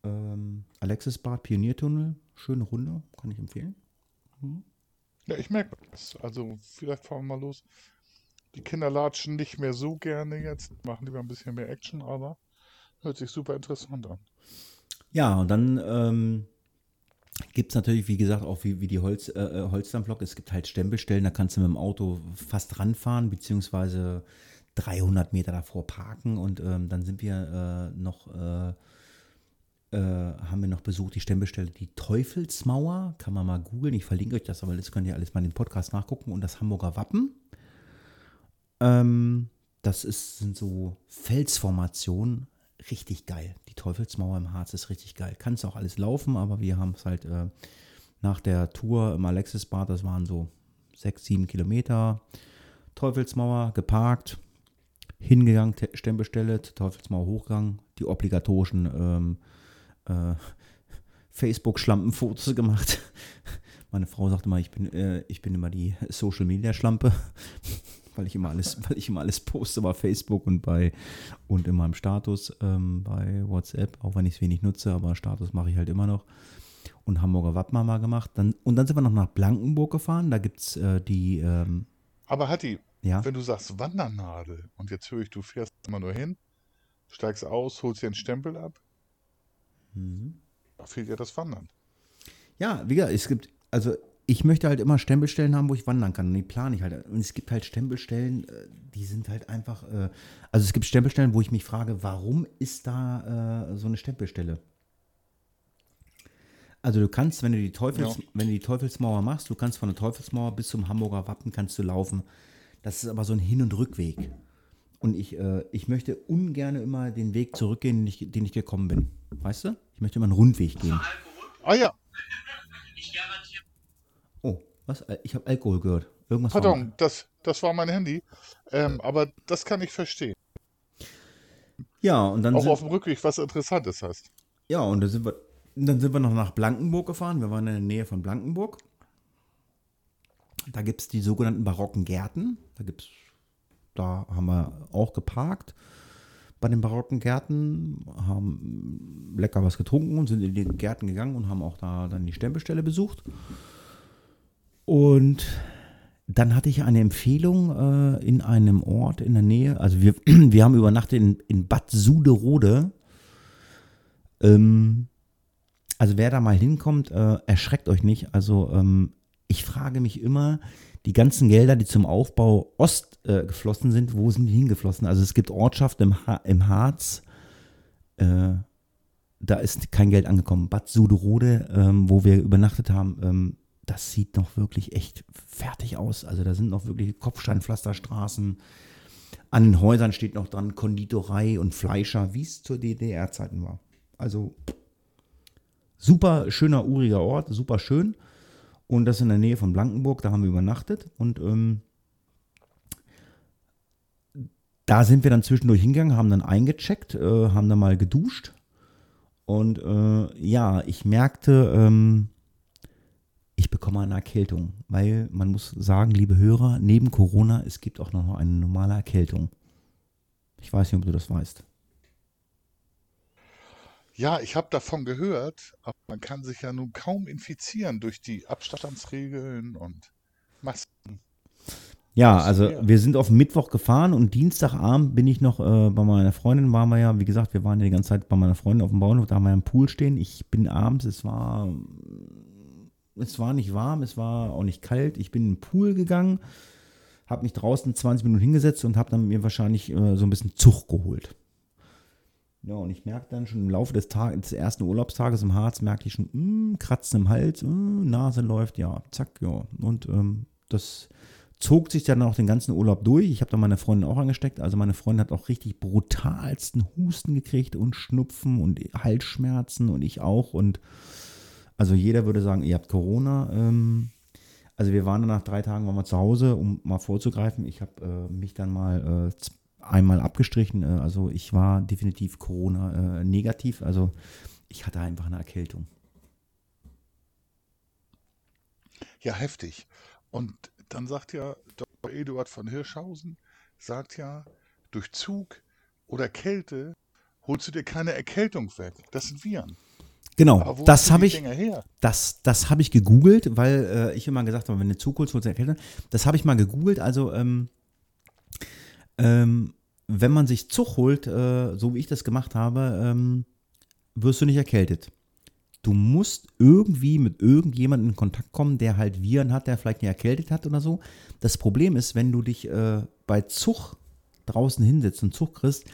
Ähm, Alexis Bad Pioniertunnel, schöne Runde, kann ich empfehlen. Mhm. Ja, ich merke das. Also vielleicht fahren wir mal los. Die Kinder latschen nicht mehr so gerne jetzt, machen lieber ein bisschen mehr Action, aber hört sich super interessant an. Ja, und dann ähm, Gibt es natürlich, wie gesagt, auch wie, wie die Holz, äh, äh, Holzdampflok. Es gibt halt Stempelstellen, da kannst du mit dem Auto fast ranfahren, beziehungsweise 300 Meter davor parken. Und ähm, dann sind wir äh, noch, äh, äh, haben wir noch besucht, die Stempelstelle, die Teufelsmauer. Kann man mal googeln. Ich verlinke euch das, aber das könnt ihr alles mal in den Podcast nachgucken. Und das Hamburger Wappen. Ähm, das ist, sind so Felsformationen richtig geil. Die Teufelsmauer im Harz ist richtig geil. Kannst auch alles laufen, aber wir haben es halt äh, nach der Tour im Alexisbad, das waren so sechs, sieben Kilometer. Teufelsmauer geparkt, hingegangen, Stempelstelle, Teufelsmauer hochgegangen, die obligatorischen ähm, äh, Facebook-Schlampenfotos gemacht. Meine Frau sagte mal, ich bin, äh, ich bin immer die Social-Media-Schlampe weil ich immer alles, weil ich immer alles poste bei Facebook und bei und in meinem Status ähm, bei WhatsApp, auch wenn ich es wenig nutze, aber Status mache ich halt immer noch. Und Hamburger Wappen mal gemacht. Dann, und dann sind wir noch nach Blankenburg gefahren. Da gibt es äh, die. Ähm, aber Hatti, ja? wenn du sagst Wandernadel und jetzt höre ich, du fährst immer nur hin, steigst aus, holst dir einen Stempel ab. Mhm. Da fehlt ja das Wandern. Ja, wie gesagt, es gibt, also ich möchte halt immer Stempelstellen haben, wo ich wandern kann. Und die plane ich halt. Und es gibt halt Stempelstellen, äh, die sind halt einfach. Äh, also es gibt Stempelstellen, wo ich mich frage, warum ist da äh, so eine Stempelstelle? Also du kannst, wenn du die Teufels, ja. wenn du die Teufelsmauer machst, du kannst von der Teufelsmauer bis zum Hamburger Wappen kannst du laufen. Das ist aber so ein Hin- und Rückweg. Und ich, äh, ich möchte ungern immer den Weg zurückgehen, den ich, den ich gekommen bin. Weißt du? Ich möchte immer einen Rundweg gehen. Ah ja. Was? Äh, ich habe Alkohol gehört. Irgendwas Pardon, das, das war mein Handy. Ähm, aber das kann ich verstehen. Ja, und dann. Auch sind, auf dem Rückweg was Interessantes hast. Ja, und dann sind, wir, dann sind wir noch nach Blankenburg gefahren. Wir waren in der Nähe von Blankenburg. Da gibt es die sogenannten barocken Gärten. Da gibt's, da haben wir auch geparkt bei den barocken Gärten, haben lecker was getrunken und sind in die Gärten gegangen und haben auch da dann die Stempelstelle besucht. Und dann hatte ich eine Empfehlung äh, in einem Ort in der Nähe. Also wir, wir haben übernachtet in, in Bad Suderode. Ähm, also wer da mal hinkommt, äh, erschreckt euch nicht. Also ähm, ich frage mich immer, die ganzen Gelder, die zum Aufbau Ost äh, geflossen sind, wo sind die hingeflossen? Also es gibt Ortschaften im, ha im Harz, äh, da ist kein Geld angekommen. Bad Suderode, ähm, wo wir übernachtet haben, ähm, das sieht noch wirklich echt fertig aus. Also da sind noch wirklich Kopfsteinpflasterstraßen. An den Häusern steht noch dran Konditorei und Fleischer, wie es zur DDR-Zeiten war. Also super schöner, uriger Ort, super schön. Und das in der Nähe von Blankenburg, da haben wir übernachtet. Und ähm, da sind wir dann zwischendurch hingegangen, haben dann eingecheckt, äh, haben dann mal geduscht. Und äh, ja, ich merkte, ähm, ich bekomme eine Erkältung, weil man muss sagen, liebe Hörer, neben Corona, es gibt auch noch eine normale Erkältung. Ich weiß nicht, ob du das weißt. Ja, ich habe davon gehört, aber man kann sich ja nun kaum infizieren durch die Abstandsregeln und Masken. Ja, also wir sind auf Mittwoch gefahren und Dienstagabend bin ich noch äh, bei meiner Freundin, waren wir ja, wie gesagt, wir waren ja die ganze Zeit bei meiner Freundin auf dem Bauernhof, da haben wir einen Pool stehen. Ich bin abends, es war es war nicht warm, es war auch nicht kalt. Ich bin in den Pool gegangen, habe mich draußen 20 Minuten hingesetzt und habe dann mir wahrscheinlich äh, so ein bisschen Zug geholt. Ja, und ich merke dann schon im Laufe des, Tag, des ersten Urlaubstages im Harz, merke ich schon, mh, mm, Kratzen im Hals, mh, mm, Nase läuft, ja, zack, ja. Und ähm, das zog sich dann auch den ganzen Urlaub durch. Ich habe da meine Freundin auch angesteckt. Also meine Freundin hat auch richtig brutalsten Husten gekriegt und Schnupfen und Halsschmerzen und ich auch. Und also jeder würde sagen, ihr habt Corona. Ähm, also wir waren dann nach drei Tagen waren wir zu Hause, um mal vorzugreifen. Ich habe äh, mich dann mal äh, einmal abgestrichen. Äh, also ich war definitiv Corona äh, negativ. Also ich hatte einfach eine Erkältung. Ja, heftig. Und dann sagt ja Dr. Eduard von Hirschhausen, sagt ja, durch Zug oder Kälte holst du dir keine Erkältung weg. Das sind Viren. Genau, das habe ich, das, das habe ich gegoogelt, weil äh, ich immer gesagt habe, wenn du Zug holst, holst du Erkältung. Das habe ich mal gegoogelt. Also ähm, ähm, wenn man sich Zug holt, äh, so wie ich das gemacht habe, ähm, wirst du nicht erkältet du musst irgendwie mit irgendjemandem in Kontakt kommen, der halt Viren hat, der vielleicht nicht erkältet hat oder so. Das Problem ist, wenn du dich äh, bei Zug draußen hinsetzt und Zug kriegst,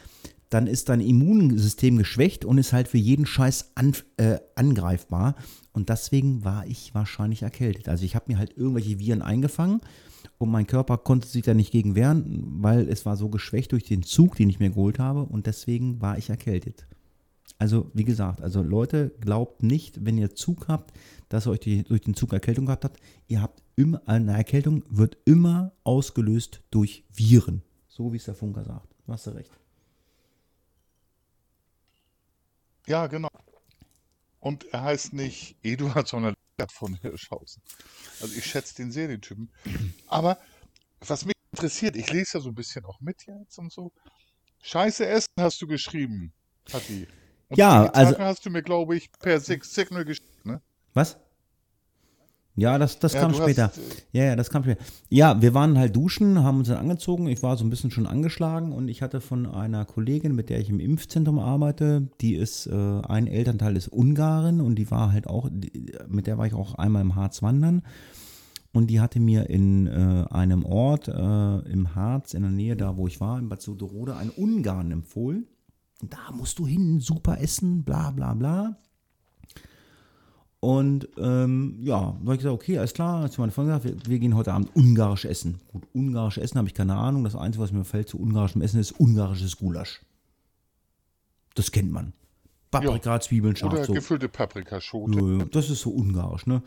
dann ist dein Immunsystem geschwächt und ist halt für jeden Scheiß an, äh, angreifbar. Und deswegen war ich wahrscheinlich erkältet. Also ich habe mir halt irgendwelche Viren eingefangen und mein Körper konnte sich da nicht gegen wehren, weil es war so geschwächt durch den Zug, den ich mir geholt habe. Und deswegen war ich erkältet. Also, wie gesagt, also Leute, glaubt nicht, wenn ihr Zug habt, dass ihr euch die, durch den Zug Erkältung gehabt habt. Ihr habt immer, eine Erkältung wird immer ausgelöst durch Viren. So wie es der Funker sagt. Du hast du recht. Ja, genau. Und er heißt nicht Eduard, sondern von Hirschhausen. Also ich schätze den sehr, den Typen. Aber was mich interessiert, ich lese ja so ein bisschen auch mit jetzt und so. Scheiße Essen hast du geschrieben, Tati. Und ja, also. hast du mir, glaube ich, per Signal geschickt, ne? Was? Ja, das, das ja, kam später. Hast, äh, ja, ja, das kam später. Ja, wir waren halt duschen, haben uns dann angezogen. Ich war so ein bisschen schon angeschlagen und ich hatte von einer Kollegin, mit der ich im Impfzentrum arbeite, die ist, äh, ein Elternteil ist Ungarin und die war halt auch, die, mit der war ich auch einmal im Harz wandern. Und die hatte mir in äh, einem Ort äh, im Harz, in der Nähe da, wo ich war, in Bad Soderode, einen Ungarn empfohlen da musst du hin, super essen, bla bla bla. Und ähm, ja, da habe ich gesagt, okay, alles klar, als meine Freundin gesagt, wir, wir, gehen heute Abend ungarisch essen. Gut, ungarisch essen habe ich keine Ahnung. Das Einzige, was mir fällt zu ungarischem Essen, ist ungarisches Gulasch. Das kennt man. Paprika, ja. Zwiebeln, scharf. Oder so. gefüllte Paprikaschote. Das ist so ungarisch, ne?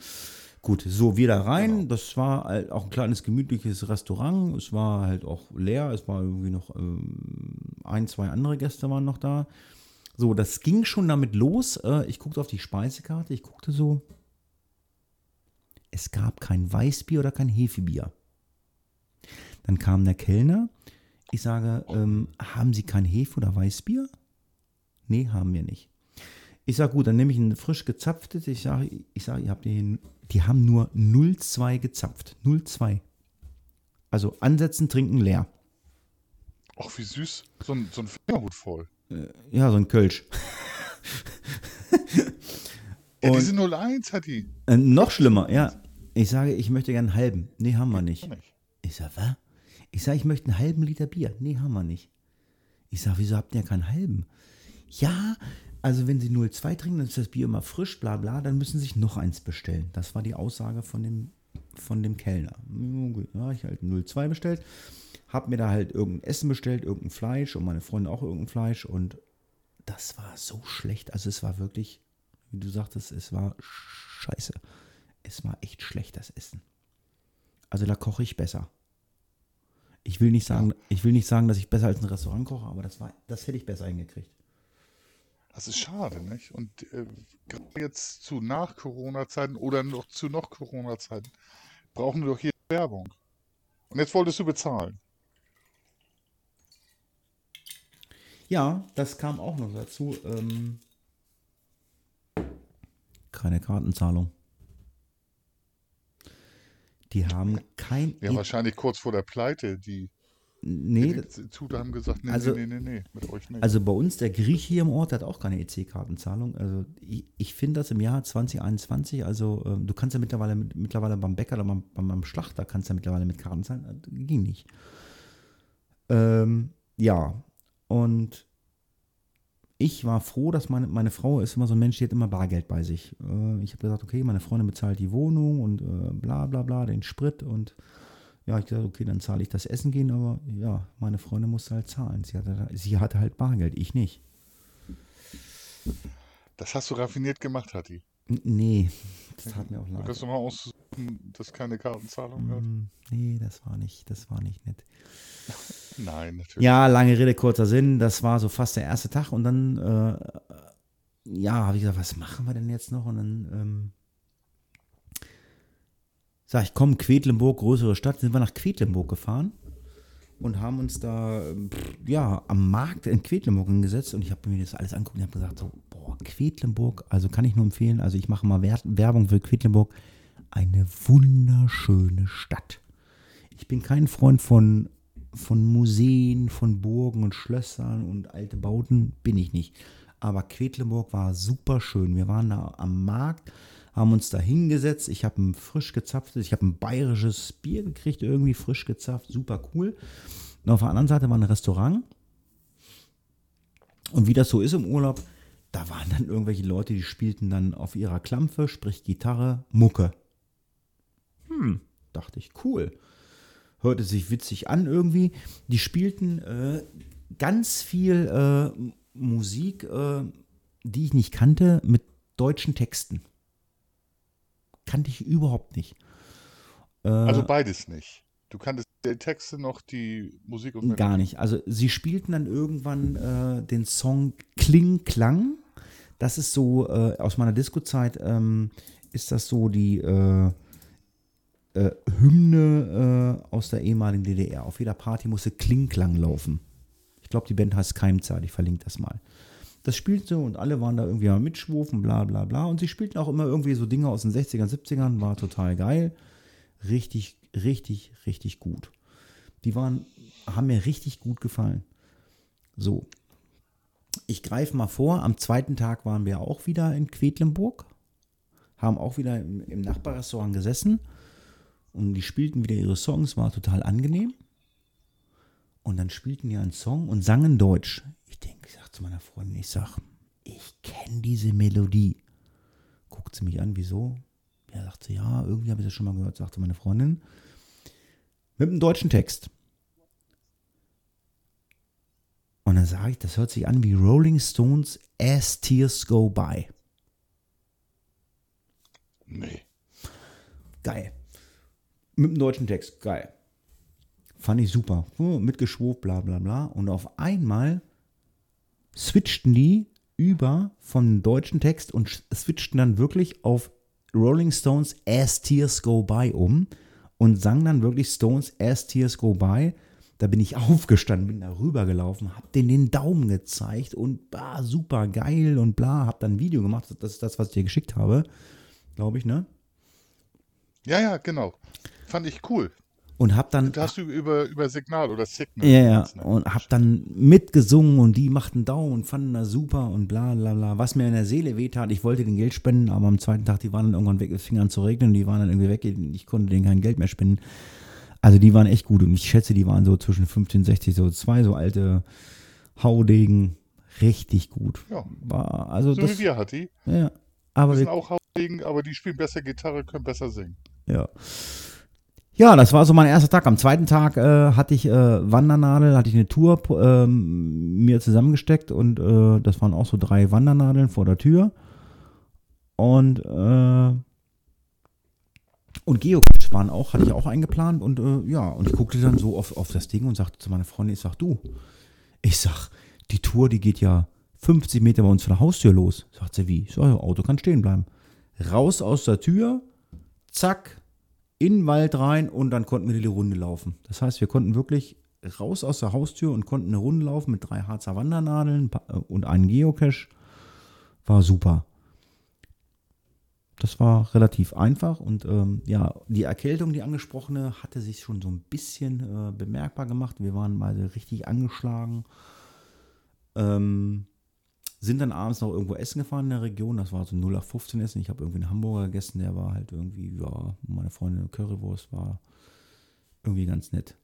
Gut, so wir da rein. Genau. Das war halt auch ein kleines gemütliches Restaurant. Es war halt auch leer. Es war irgendwie noch ähm, ein, zwei andere Gäste waren noch da. So, das ging schon damit los. Äh, ich guckte auf die Speisekarte. Ich guckte so. Es gab kein Weißbier oder kein Hefebier. Dann kam der Kellner. Ich sage, ähm, haben Sie kein Hefe- oder Weißbier? Nee, haben wir nicht. Ich sage, gut, dann nehme ich ein frisch gezapftes. Ich sage, ich sage, ihr habt hier die haben nur 0,2 gezapft. 0,2. Also ansetzen, trinken, leer. Ach, wie süß. So ein, so ein Fingerhut voll. Ja, so ein Kölsch. ja, diese 01 hat die. Äh, noch schlimmer, ja. Ich sage, ich möchte gerne einen halben. Nee, haben wir nicht. Ich sage, was? Ich sage, ich möchte einen halben Liter Bier. Nee, haben wir nicht. Ich sage, wieso habt ihr keinen halben? Ja, also wenn Sie 02 trinken, dann ist das Bier immer frisch, bla bla, dann müssen Sie sich noch eins bestellen. Das war die Aussage von dem, von dem Kellner. Ja, ich halt 02 bestellt, habe mir da halt irgendein Essen bestellt, irgendein Fleisch und meine Freunde auch irgendein Fleisch und das war so schlecht. Also es war wirklich, wie du sagtest, es war scheiße. Es war echt schlecht, das Essen. Also da koche ich besser. Ich will nicht sagen, ich will nicht sagen, dass ich besser als ein Restaurant koche, aber das war, das hätte ich besser hingekriegt. Das ist schade, nicht? Und äh, gerade jetzt zu Nach-Corona-Zeiten oder noch zu noch Corona-Zeiten brauchen wir doch hier Werbung. Und jetzt wolltest du bezahlen. Ja, das kam auch noch dazu. Ähm, keine Kartenzahlung. Die haben kein. Ja, wahrscheinlich kurz vor der Pleite, die Nee. Die haben gesagt, nee, also, nee, nee, nee, mit euch nicht. Also bei uns, der Griech hier im Ort, hat auch keine EC-Kartenzahlung. Also ich, ich finde das im Jahr 2021, also äh, du kannst ja mittlerweile, mittlerweile beim Bäcker oder beim, beim Schlachter kannst ja mittlerweile mit Karten zahlen. Das ging nicht. Ähm, ja, und ich war froh, dass meine, meine Frau ist immer so ein Mensch, die hat immer Bargeld bei sich. Äh, ich habe gesagt, okay, meine Freundin bezahlt die Wohnung und äh, bla bla bla, den Sprit und ja, ich gesagt, okay, dann zahle ich das Essen gehen, aber ja, meine Freundin musste halt zahlen. Sie hatte, sie hatte halt Bargeld, ich nicht. Das hast du raffiniert gemacht, Hatti. Nee, das tat mir auch leid. Kannst du mal aussuchen, dass keine Kartenzahlung hat? Mm, Nee, das war nicht, das war nicht nett. Nein, natürlich. Ja, lange Rede, kurzer Sinn. Das war so fast der erste Tag und dann, äh, ja, habe ich gesagt, was machen wir denn jetzt noch? Und dann ähm, sag ich, komm, Quedlinburg, größere Stadt, sind wir nach Quedlinburg gefahren und haben uns da, ja, am Markt in Quedlinburg hingesetzt und ich habe mir das alles angeguckt und habe gesagt, so, boah, Quedlinburg, also kann ich nur empfehlen, also ich mache mal Wer Werbung für Quedlinburg, eine wunderschöne Stadt. Ich bin kein Freund von, von Museen, von Burgen und Schlössern und alte Bauten, bin ich nicht. Aber Quedlinburg war super schön. Wir waren da am Markt, haben uns da hingesetzt. Ich habe ein frisch gezapftes, ich habe ein bayerisches Bier gekriegt, irgendwie frisch gezapft, super cool. Und auf der anderen Seite war ein Restaurant. Und wie das so ist im Urlaub, da waren dann irgendwelche Leute, die spielten dann auf ihrer Klampfe, sprich Gitarre, Mucke. Hm, dachte ich, cool. Hörte sich witzig an irgendwie. Die spielten äh, ganz viel äh, Musik, äh, die ich nicht kannte, mit deutschen Texten. Kannte ich überhaupt nicht. Äh, Also beides nicht. Du kanntest die Texte noch, die Musik und Gar nicht. Also sie spielten dann irgendwann äh, den Song Kling Klang. Das ist so, äh, aus meiner Disco-Zeit ähm, ist das so die äh, Hymne äh, aus der ehemaligen DDR. Auf jeder Party musste Kling Klang laufen. Ich glaube, die Band heißt Keimzahl, ich verlinke das mal. Das spielte und alle waren da irgendwie am Mitschwufen, bla bla bla. Und sie spielten auch immer irgendwie so Dinge aus den 60ern, 70ern, war total geil. Richtig, richtig, richtig gut. Die waren, haben mir richtig gut gefallen. So. Ich greife mal vor, am zweiten Tag waren wir auch wieder in Quedlinburg, haben auch wieder im, im Nachbarrestaurant gesessen und die spielten wieder ihre Songs, war total angenehm. Und dann spielten die einen Song und sangen Deutsch. Ich denke, ich sag zu meiner Freundin, ich sag, ich kenne diese Melodie. Guckt sie mich an, wieso? Ja, sagt sie, ja, irgendwie habe ich das schon mal gehört, sagte meine Freundin. Mit einem deutschen Text. Und dann sage ich, das hört sich an wie Rolling Stones As Tears Go By. Nee. Geil. Mit dem deutschen Text, geil. Fand ich super. Oh, mitgeschwobt, bla bla bla. Und auf einmal switchten die über vom deutschen Text und switchten dann wirklich auf Rolling Stones As Tears Go By um und sang dann wirklich Stones As Tears Go By. Da bin ich aufgestanden, bin da rübergelaufen, hab denen den Daumen gezeigt und bah, super geil und bla, hab dann ein Video gemacht. Das ist das, was ich dir geschickt habe, glaube ich, ne? Ja, ja, genau. Fand ich cool. Und hab dann Da hast du über, über Signal oder Signal. Ja, ja. ne? Und hab dann mitgesungen und die machten Daumen und fanden das super und bla bla bla. Was mir in der Seele wehtat, ich wollte den Geld spenden, aber am zweiten Tag, die waren dann irgendwann weg, es fing an zu regnen und die waren dann irgendwie weg. Ich konnte denen kein Geld mehr spenden. Also die waren echt gut und ich schätze, die waren so zwischen 15 und 60, so zwei so alte Haudegen. Richtig gut. Ja. War, also So das, wie wir, Hatti. ja, aber Wir sind wir, auch Haudegen, aber die spielen besser Gitarre, können besser singen. Ja. Ja, das war so mein erster Tag. Am zweiten Tag äh, hatte ich äh, Wandernadel, hatte ich eine Tour ähm, mir zusammengesteckt und äh, das waren auch so drei Wandernadeln vor der Tür. Und äh, und Geocache waren auch, hatte ich auch eingeplant und äh, ja, und ich guckte dann so auf, auf das Ding und sagte zu meiner Freundin, ich sag, du, ich sag, die Tour, die geht ja 50 Meter bei uns von der Haustür los. Sagt sie, wie? Ich sag, Auto kann stehen bleiben. Raus aus der Tür, zack, in den Wald rein und dann konnten wir die Runde laufen. Das heißt, wir konnten wirklich raus aus der Haustür und konnten eine Runde laufen mit drei Harzer Wandernadeln äh, und einem Geocache. War super. Das war relativ einfach und ähm, ja, die Erkältung, die angesprochene, hatte sich schon so ein bisschen äh, bemerkbar gemacht. Wir waren beide richtig angeschlagen. Ähm, sind dann abends noch irgendwo essen gefahren in der Region. Das war so 0 auf 15 Essen. Ich habe irgendwie einen Hamburger gegessen, der war halt irgendwie, ja, meine Freundin Currywurst war irgendwie ganz nett.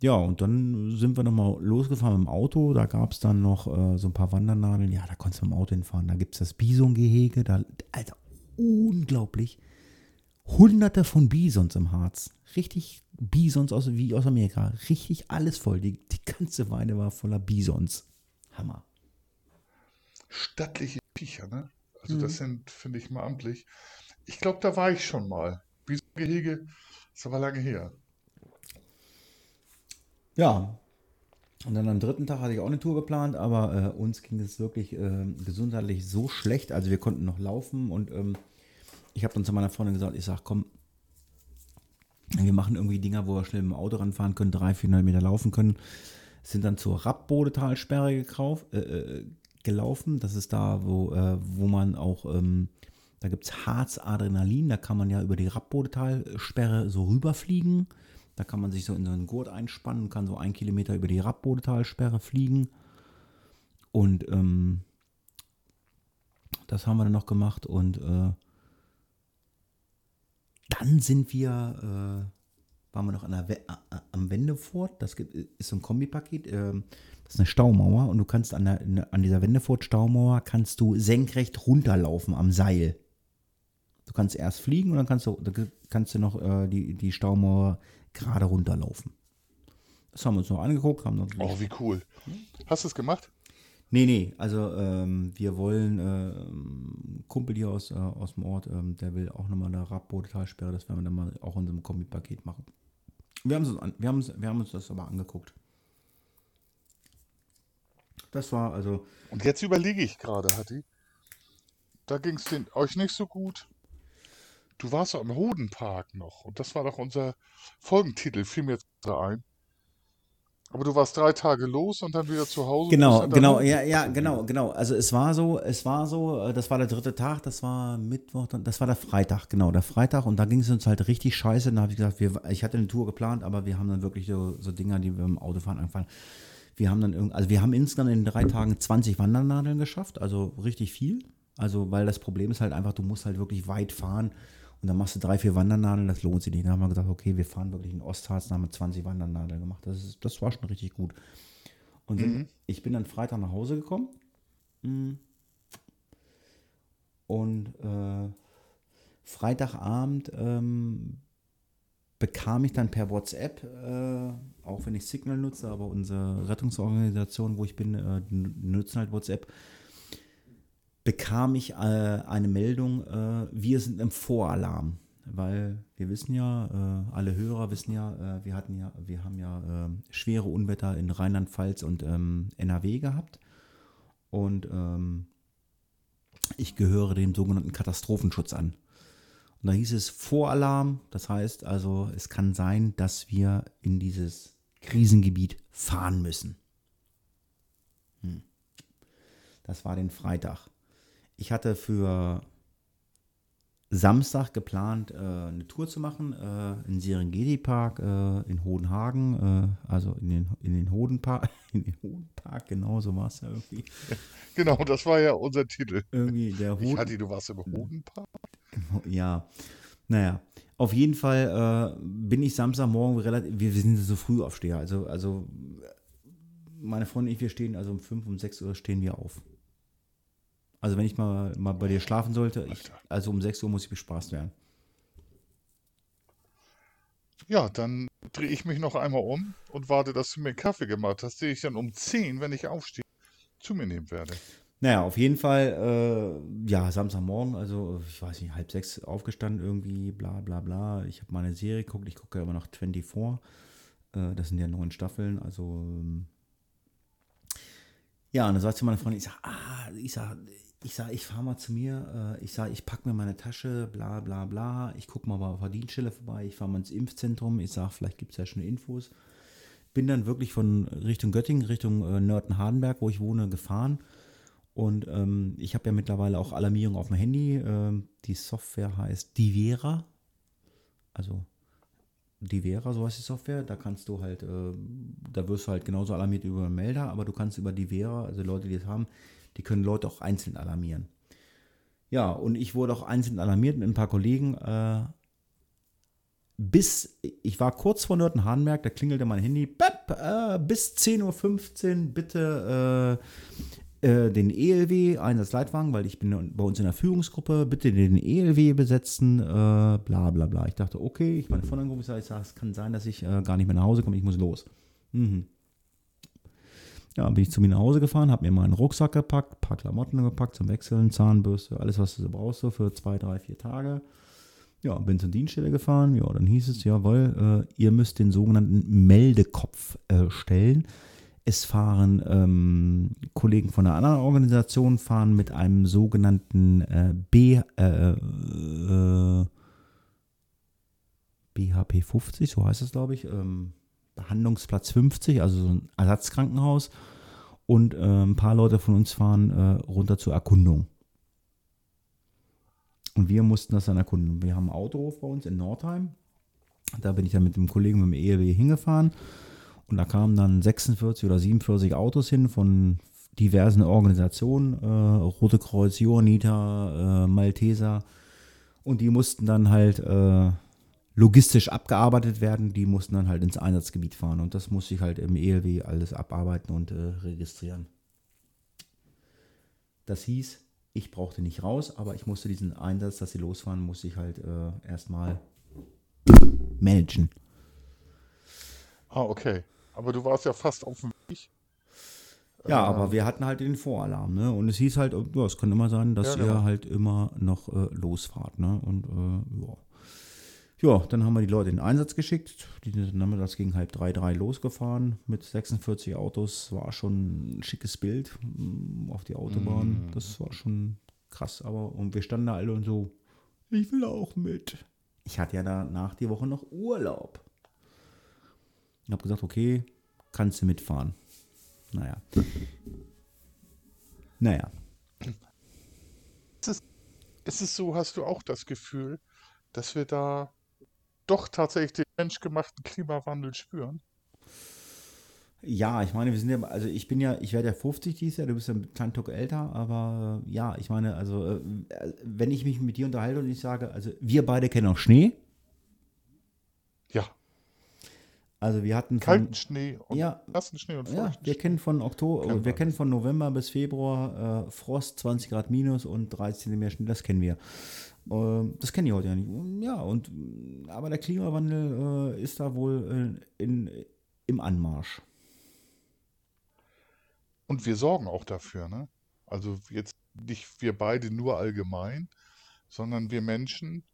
ja, und dann sind wir nochmal losgefahren mit dem Auto. Da gab es dann noch äh, so ein paar Wandernadeln. Ja, da konntest du mit dem Auto hinfahren. Da gibt es das Bisongehege. Da, Alter, unglaublich. Hunderte von Bisons im Harz. Richtig Bisons aus, wie aus Amerika. Richtig alles voll. Die, die ganze Weide war voller Bisons. Hammer. Stattliche Viecher, ne? Also mhm. das sind, finde ich mal amtlich. Ich glaube, da war ich schon mal. Bisongehege, das war lange her. Ja. Und dann am dritten Tag hatte ich auch eine Tour geplant, aber äh, uns ging es wirklich äh, gesundheitlich so schlecht. Also wir konnten noch laufen und ähm, ich habe dann zu meiner Freundin gesagt, ich sage, komm, wir machen irgendwie Dinger, wo wir schnell mit dem Auto ranfahren können, drei, 400 Meter laufen können. Sind dann zur Rappbodetalsperre gekauft, äh, äh, gelaufen. Das ist da, wo, äh, wo man auch, ähm, da gibt es Harz-Adrenalin, da kann man ja über die Rappbodetalsperre so rüberfliegen. Da kann man sich so in so einen Gurt einspannen und kann so ein Kilometer über die Rappbodetalsperre fliegen. Und ähm, das haben wir dann noch gemacht und äh, dann sind wir, äh, waren wir noch an der We am Wendefort. Das ist so ein Kombipaket. Äh, das ist eine Staumauer und du kannst an, der, an dieser Wendefort-Staumauer kannst du senkrecht runterlaufen am Seil. Du kannst erst fliegen und dann kannst du, dann kannst du noch äh, die, die Staumauer gerade runterlaufen. Das haben wir uns noch angeguckt. Haben noch oh, wie cool. Hast du es gemacht? Nee, nee, also ähm, wir wollen, äh, ein Kumpel hier aus, äh, aus dem Ort, ähm, der will auch nochmal eine Rappbodetalsperre, das werden wir dann mal auch in unserem Kombipaket machen. Wir haben, uns, wir, haben wir haben uns das aber angeguckt. Das war also. Und jetzt überlege ich gerade, Hatti. Da ging es euch nicht so gut. Du warst am Hodenpark noch und das war doch unser Folgentitel, fiel mir jetzt ein. Aber du warst drei Tage los und dann wieder zu Hause. Genau, genau, ja, ja, genau, genau. Also es war so, es war so, äh, das war der dritte Tag, das war Mittwoch, das war der Freitag, genau, der Freitag und da ging es uns halt richtig scheiße. Dann habe ich gesagt, wir, ich hatte eine Tour geplant, aber wir haben dann wirklich so, so Dinger, die wir im Autofahren anfangen. Wir haben dann irgendwie, also wir haben insgesamt in drei Tagen 20 Wandernadeln geschafft, also richtig viel. Also, weil das Problem ist halt einfach, du musst halt wirklich weit fahren und dann machst du drei, vier Wandernadeln, das lohnt sich nicht. Dann haben wir gesagt, okay, wir fahren wirklich in Ostharz, dann haben wir 20 Wandernadeln gemacht. Das, ist, das war schon richtig gut. Und mhm. ich bin dann Freitag nach Hause gekommen. Mm. Und äh, Freitagabend ähm, bekam ich dann per WhatsApp, äh, auch wenn ich Signal nutze, aber unsere Rettungsorganisation, wo ich bin, äh, nutzen halt WhatsApp, bekam ich äh, eine Meldung, äh, wir sind im Voralarm. Weil wir wissen ja, äh, alle Hörer wissen ja, äh, wir hatten ja, wir haben ja ähm, schwere Unwetter in Rheinland-Pfalz und ähm, NRW gehabt. Und ähm, ich gehöre dem sogenannten Katastrophenschutz an. Und da hieß es Voralarm, das heißt also, es kann sein, dass wir in dieses Krisengebiet fahren müssen. Hm. Das war den Freitag. Ich hatte für Samstag geplant, äh, eine Tour zu machen äh, in Serengeti Park äh, in Hodenhagen, äh, also in den, in den Hodenpark, in den Hodenpark, genau so war es ja irgendwie. Genau, das war ja unser Titel. Irgendwie der Hoden. Ich hatte, du warst im Hodenpark? Genau, ja, naja. Auf jeden Fall äh, bin ich Samstagmorgen relativ, wir, wir sind so früh aufsteher, also, also meine Freundin und ich, wir stehen, also um 5, um 6 Uhr stehen wir auf. Also wenn ich mal, mal bei dir schlafen sollte, ich, also um 6 Uhr muss ich bespaßt werden. Ja, dann drehe ich mich noch einmal um und warte, dass du mir einen Kaffee gemacht hast, den ich dann um 10, wenn ich aufstehe, zu mir nehmen werde. Naja, auf jeden Fall, äh, ja, Samstagmorgen, also ich weiß nicht, halb sechs aufgestanden irgendwie, bla bla bla. Ich habe meine Serie geguckt, ich gucke ja immer noch 24. Äh, das sind ja neun Staffeln, also ähm, ja, und dann sagt sie meine Freundin, ich sag, ah, ich sag, ich sage, ich fahre mal zu mir, äh, ich sage, ich packe mir meine Tasche, bla bla bla, ich gucke mal auf der Dienststelle vorbei, ich fahre mal ins Impfzentrum, ich sage, vielleicht gibt es ja schon Infos. Bin dann wirklich von Richtung Göttingen, Richtung äh, Nörten-Hardenberg, wo ich wohne, gefahren. Und ähm, ich habe ja mittlerweile auch Alarmierung auf dem Handy. Ähm, die Software heißt Divera. Also Divera, so heißt die Software. Da kannst du halt, äh, da wirst du halt genauso alarmiert über einen Melder, aber du kannst über Divera, also Leute, die es haben, die können Leute auch einzeln alarmieren. Ja, und ich wurde auch einzeln alarmiert mit ein paar Kollegen. Äh, bis, ich war kurz vor Nürtenhahnberg, da klingelte mein Handy, Bep, äh, bis 10.15 Uhr bitte äh, äh, den ELW, Einsatzleitwagen, weil ich bin bei uns in der Führungsgruppe, bitte den ELW besetzen, äh, bla bla bla. Ich dachte, okay, ich meine von der Gruppe, ich sage, es kann sein, dass ich äh, gar nicht mehr nach Hause komme, ich muss los. Mhm. Ja, bin ich zu mir nach Hause gefahren, habe mir meinen Rucksack gepackt, ein paar Klamotten gepackt zum Wechseln, Zahnbürste, alles, was du so brauchst, so für zwei, drei, vier Tage. Ja, bin zur Dienststelle gefahren. Ja, dann hieß es, jawohl, äh, ihr müsst den sogenannten Meldekopf äh, stellen. Es fahren ähm, Kollegen von einer anderen Organisation, fahren mit einem sogenannten äh, B, äh, äh, BHP 50, so heißt es, glaube ich, ähm, Behandlungsplatz 50, also so ein Ersatzkrankenhaus. Und äh, ein paar Leute von uns fahren runter zur Erkundung. Und wir mussten das dann erkunden. Wir haben einen Autohof bei uns in Nordheim. Da bin ich dann mit dem Kollegen mit dem ELW hingefahren. Und da kamen dann 46 oder 47 Autos hin von diversen Organisationen, äh, Rote Kreuz, Johanniter, äh, Malteser. Und die mussten dann halt äh, logistisch abgearbeitet werden. Die mussten dann halt ins Einsatzgebiet fahren. Und das musste ich halt im ELW alles abarbeiten und äh, registrieren. Das hieß, ich brauchte nicht raus, aber ich musste diesen Einsatz, dass sie losfahren, musste ich halt äh, erstmal managen. Ah, okay. Aber du warst ja fast auf dem Weg. Ja, äh, aber wir hatten halt den Voralarm, ne? Und es hieß halt, ja, es kann immer sein, dass ja, genau. ihr halt immer noch äh, losfahrt, ne? Und äh, ja. Ja, dann haben wir die Leute in den Einsatz geschickt. Die sind nachmittags gegen halb drei, drei losgefahren mit 46 Autos. War schon ein schickes Bild mm, auf die Autobahn. Mm. Das war schon krass. Aber und wir standen da alle und so, ich will auch mit. Ich hatte ja danach die Woche noch Urlaub. Ich habe gesagt, okay, kannst du mitfahren. Naja. Naja. Ist es, ist es so, hast du auch das Gefühl, dass wir da doch tatsächlich den menschgemachten Klimawandel spüren? Ja, ich meine, wir sind ja, also ich bin ja, ich werde ja 50 dieses Jahr, du bist ja ein kleinen Tuck älter, aber äh, ja, ich meine, also äh, wenn ich mich mit dir unterhalte und ich sage, also wir beide kennen auch Schnee. Ja. Also wir hatten von, kalten Schnee und ja, nassen Schnee und Ja, wir kennen von Oktober, kennen wir kennen von November bis Februar äh, Frost, 20 Grad minus und 13 cm Schnee, das kennen wir. Ähm, das kennen die heute ja nicht. Ja, und aber der Klimawandel äh, ist da wohl äh, in, im Anmarsch. Und wir sorgen auch dafür, ne? Also jetzt nicht wir beide nur allgemein, sondern wir Menschen,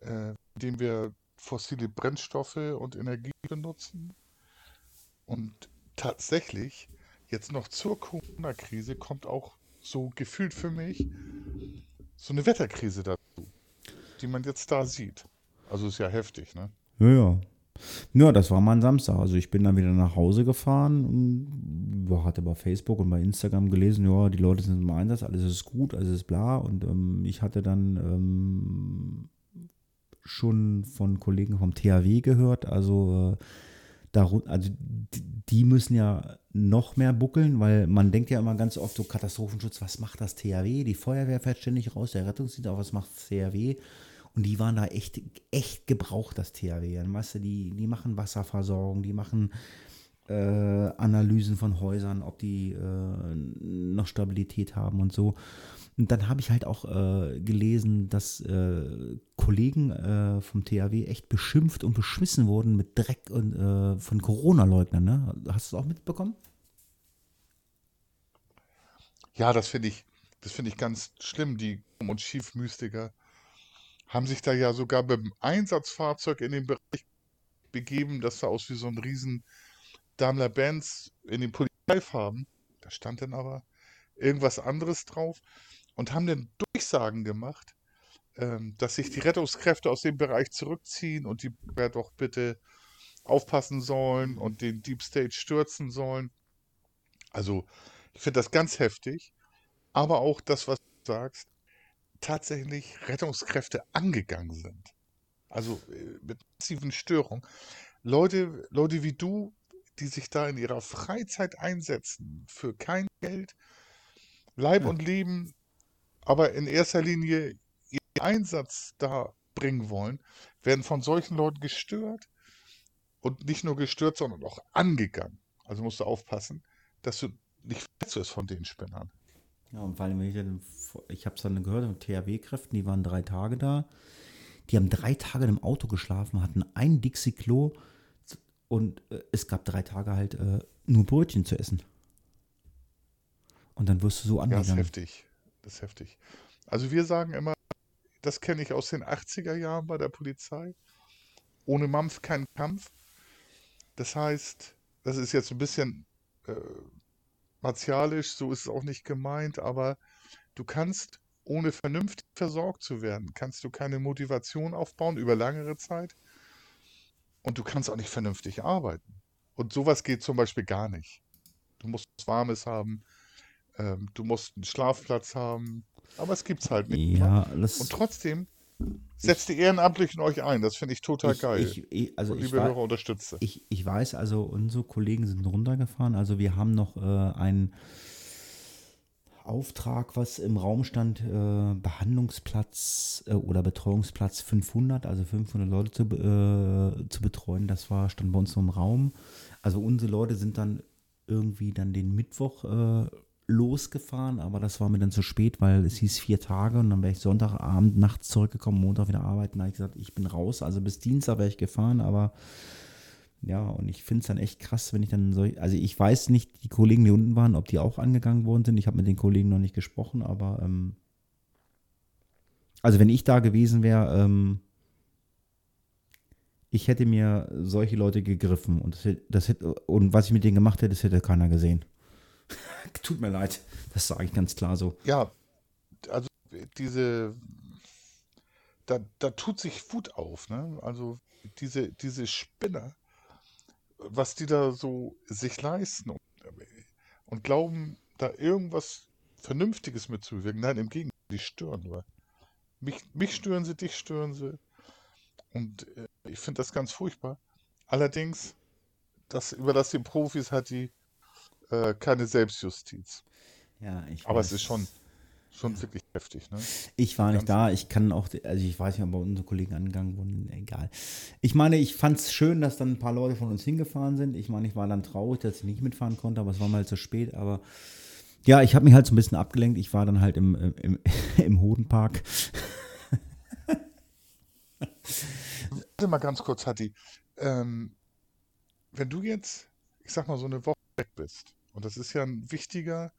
äh, indem wir fossile Brennstoffe und Energie benutzen. Und tatsächlich, jetzt noch zur Corona-Krise kommt auch so gefühlt für mich so eine Wetterkrise dazu die man jetzt da sieht. Also ist ja heftig, ne? Ja, ja. Ja, das war mal ein Samstag. Also ich bin dann wieder nach Hause gefahren und hatte bei Facebook und bei Instagram gelesen, ja, die Leute sind im Einsatz, alles ist gut, alles ist bla. Und ähm, ich hatte dann ähm, schon von Kollegen vom THW gehört, also äh, also die müssen ja noch mehr buckeln, weil man denkt ja immer ganz oft so Katastrophenschutz, was macht das THW? Die Feuerwehr fährt ständig raus, der Rettungsdienst, auch was macht das THW? Und die waren da echt, echt gebraucht, das THW. Weißt du, die, die machen Wasserversorgung, die machen äh, Analysen von Häusern, ob die äh, noch Stabilität haben und so. Und dann habe ich halt auch äh, gelesen, dass äh, Kollegen äh, vom THW echt beschimpft und beschmissen wurden mit Dreck und, äh, von Corona-Leugnern. Ne? Hast du es auch mitbekommen? Ja, das finde ich, das ich ganz schlimm, die und Schiefmystiker haben sich da ja sogar dem Einsatzfahrzeug in den Bereich begeben, das sah aus wie so ein riesen Daimler-Benz in den Polizeifarben. Da stand dann aber irgendwas anderes drauf und haben dann Durchsagen gemacht, ähm, dass sich die Rettungskräfte aus dem Bereich zurückziehen und die ja doch bitte aufpassen sollen und den Deep Stage stürzen sollen. Also, ich finde das ganz heftig. Aber auch das, was du sagst, tatsächlich Rettungskräfte angegangen sind. Also äh, mit massiven Störungen. Leute, Leute wie du, die sich da in ihrer Freizeit einsetzen, für kein Geld, Leib ja. und Leben, aber in erster Linie ihren Einsatz da bringen wollen, werden von solchen Leuten gestört und nicht nur gestört, sondern auch angegangen. Also musst du aufpassen, dass du nicht verletzt wirst von den Spinnern. Ja, und vor allem, ich, ich habe es dann gehört, mit THW-Kräften, die waren drei Tage da. Die haben drei Tage im Auto geschlafen, hatten ein Dixie-Klo und äh, es gab drei Tage halt äh, nur Brötchen zu essen. Und dann wirst du so Ja, angegangen. ist heftig. Das ist heftig. Also wir sagen immer, das kenne ich aus den 80er Jahren bei der Polizei. Ohne Mampf kein Kampf. Das heißt, das ist jetzt ein bisschen äh, martialisch, so ist es auch nicht gemeint, aber du kannst, ohne vernünftig versorgt zu werden, kannst du keine Motivation aufbauen über langere Zeit und du kannst auch nicht vernünftig arbeiten. Und sowas geht zum Beispiel gar nicht. Du musst was Warmes haben, ähm, du musst einen Schlafplatz haben, aber es gibt's halt nicht. Ja, Und trotzdem setzt die Ehrenamtlichen euch ein. Das finde ich total Ich, geil. ich, ich, also Und ich, liebe Hörer, unterstützt das. ich, ich weiß, also unsere Kollegen sind runtergefahren. Also wir haben noch äh, einen Auftrag, was im Raum stand, äh, Behandlungsplatz äh, oder Betreuungsplatz 500, also 500 Leute zu, äh, zu betreuen. Das war, stand bei uns noch im Raum. Also unsere Leute sind dann irgendwie dann den Mittwoch äh, losgefahren, aber das war mir dann zu spät, weil es hieß vier Tage und dann wäre ich Sonntagabend nachts zurückgekommen, Montag wieder arbeiten. Da habe ich gesagt, ich bin raus. Also bis Dienstag wäre ich gefahren, aber ja, und ich finde es dann echt krass, wenn ich dann so, also ich weiß nicht, die Kollegen, die unten waren, ob die auch angegangen worden sind. Ich habe mit den Kollegen noch nicht gesprochen, aber ähm, also wenn ich da gewesen wäre, ähm, ich hätte mir solche Leute gegriffen und das, das hätte, und was ich mit denen gemacht hätte, das hätte keiner gesehen. Tut mir leid, das sage ich ganz klar so. Ja, also diese, da, da tut sich Wut auf, ne? Also diese, diese Spinner, was die da so sich leisten und, und glauben, da irgendwas Vernünftiges mitzuwirken. Nein, im Gegenteil, die stören nur. Mich, mich stören sie, dich stören sie. Und äh, ich finde das ganz furchtbar. Allerdings, das überlassen die Profis hat die äh, keine Selbstjustiz. Ja, ich Aber es weiß. ist schon, schon wirklich heftig, ne? Ich war nicht da, ich kann auch, also ich weiß nicht, ob bei unsere Kollegen angegangen wurden, egal. Ich meine, ich fand es schön, dass dann ein paar Leute von uns hingefahren sind. Ich meine, ich war dann traurig, dass ich nicht mitfahren konnte, aber es war mal zu spät. Aber ja, ich habe mich halt so ein bisschen abgelenkt. Ich war dann halt im, im, im, im Hodenpark. Warte mal ganz kurz, Hatti. Ähm, wenn du jetzt, ich sag mal, so eine Woche weg bist, und das ist ja ein wichtiger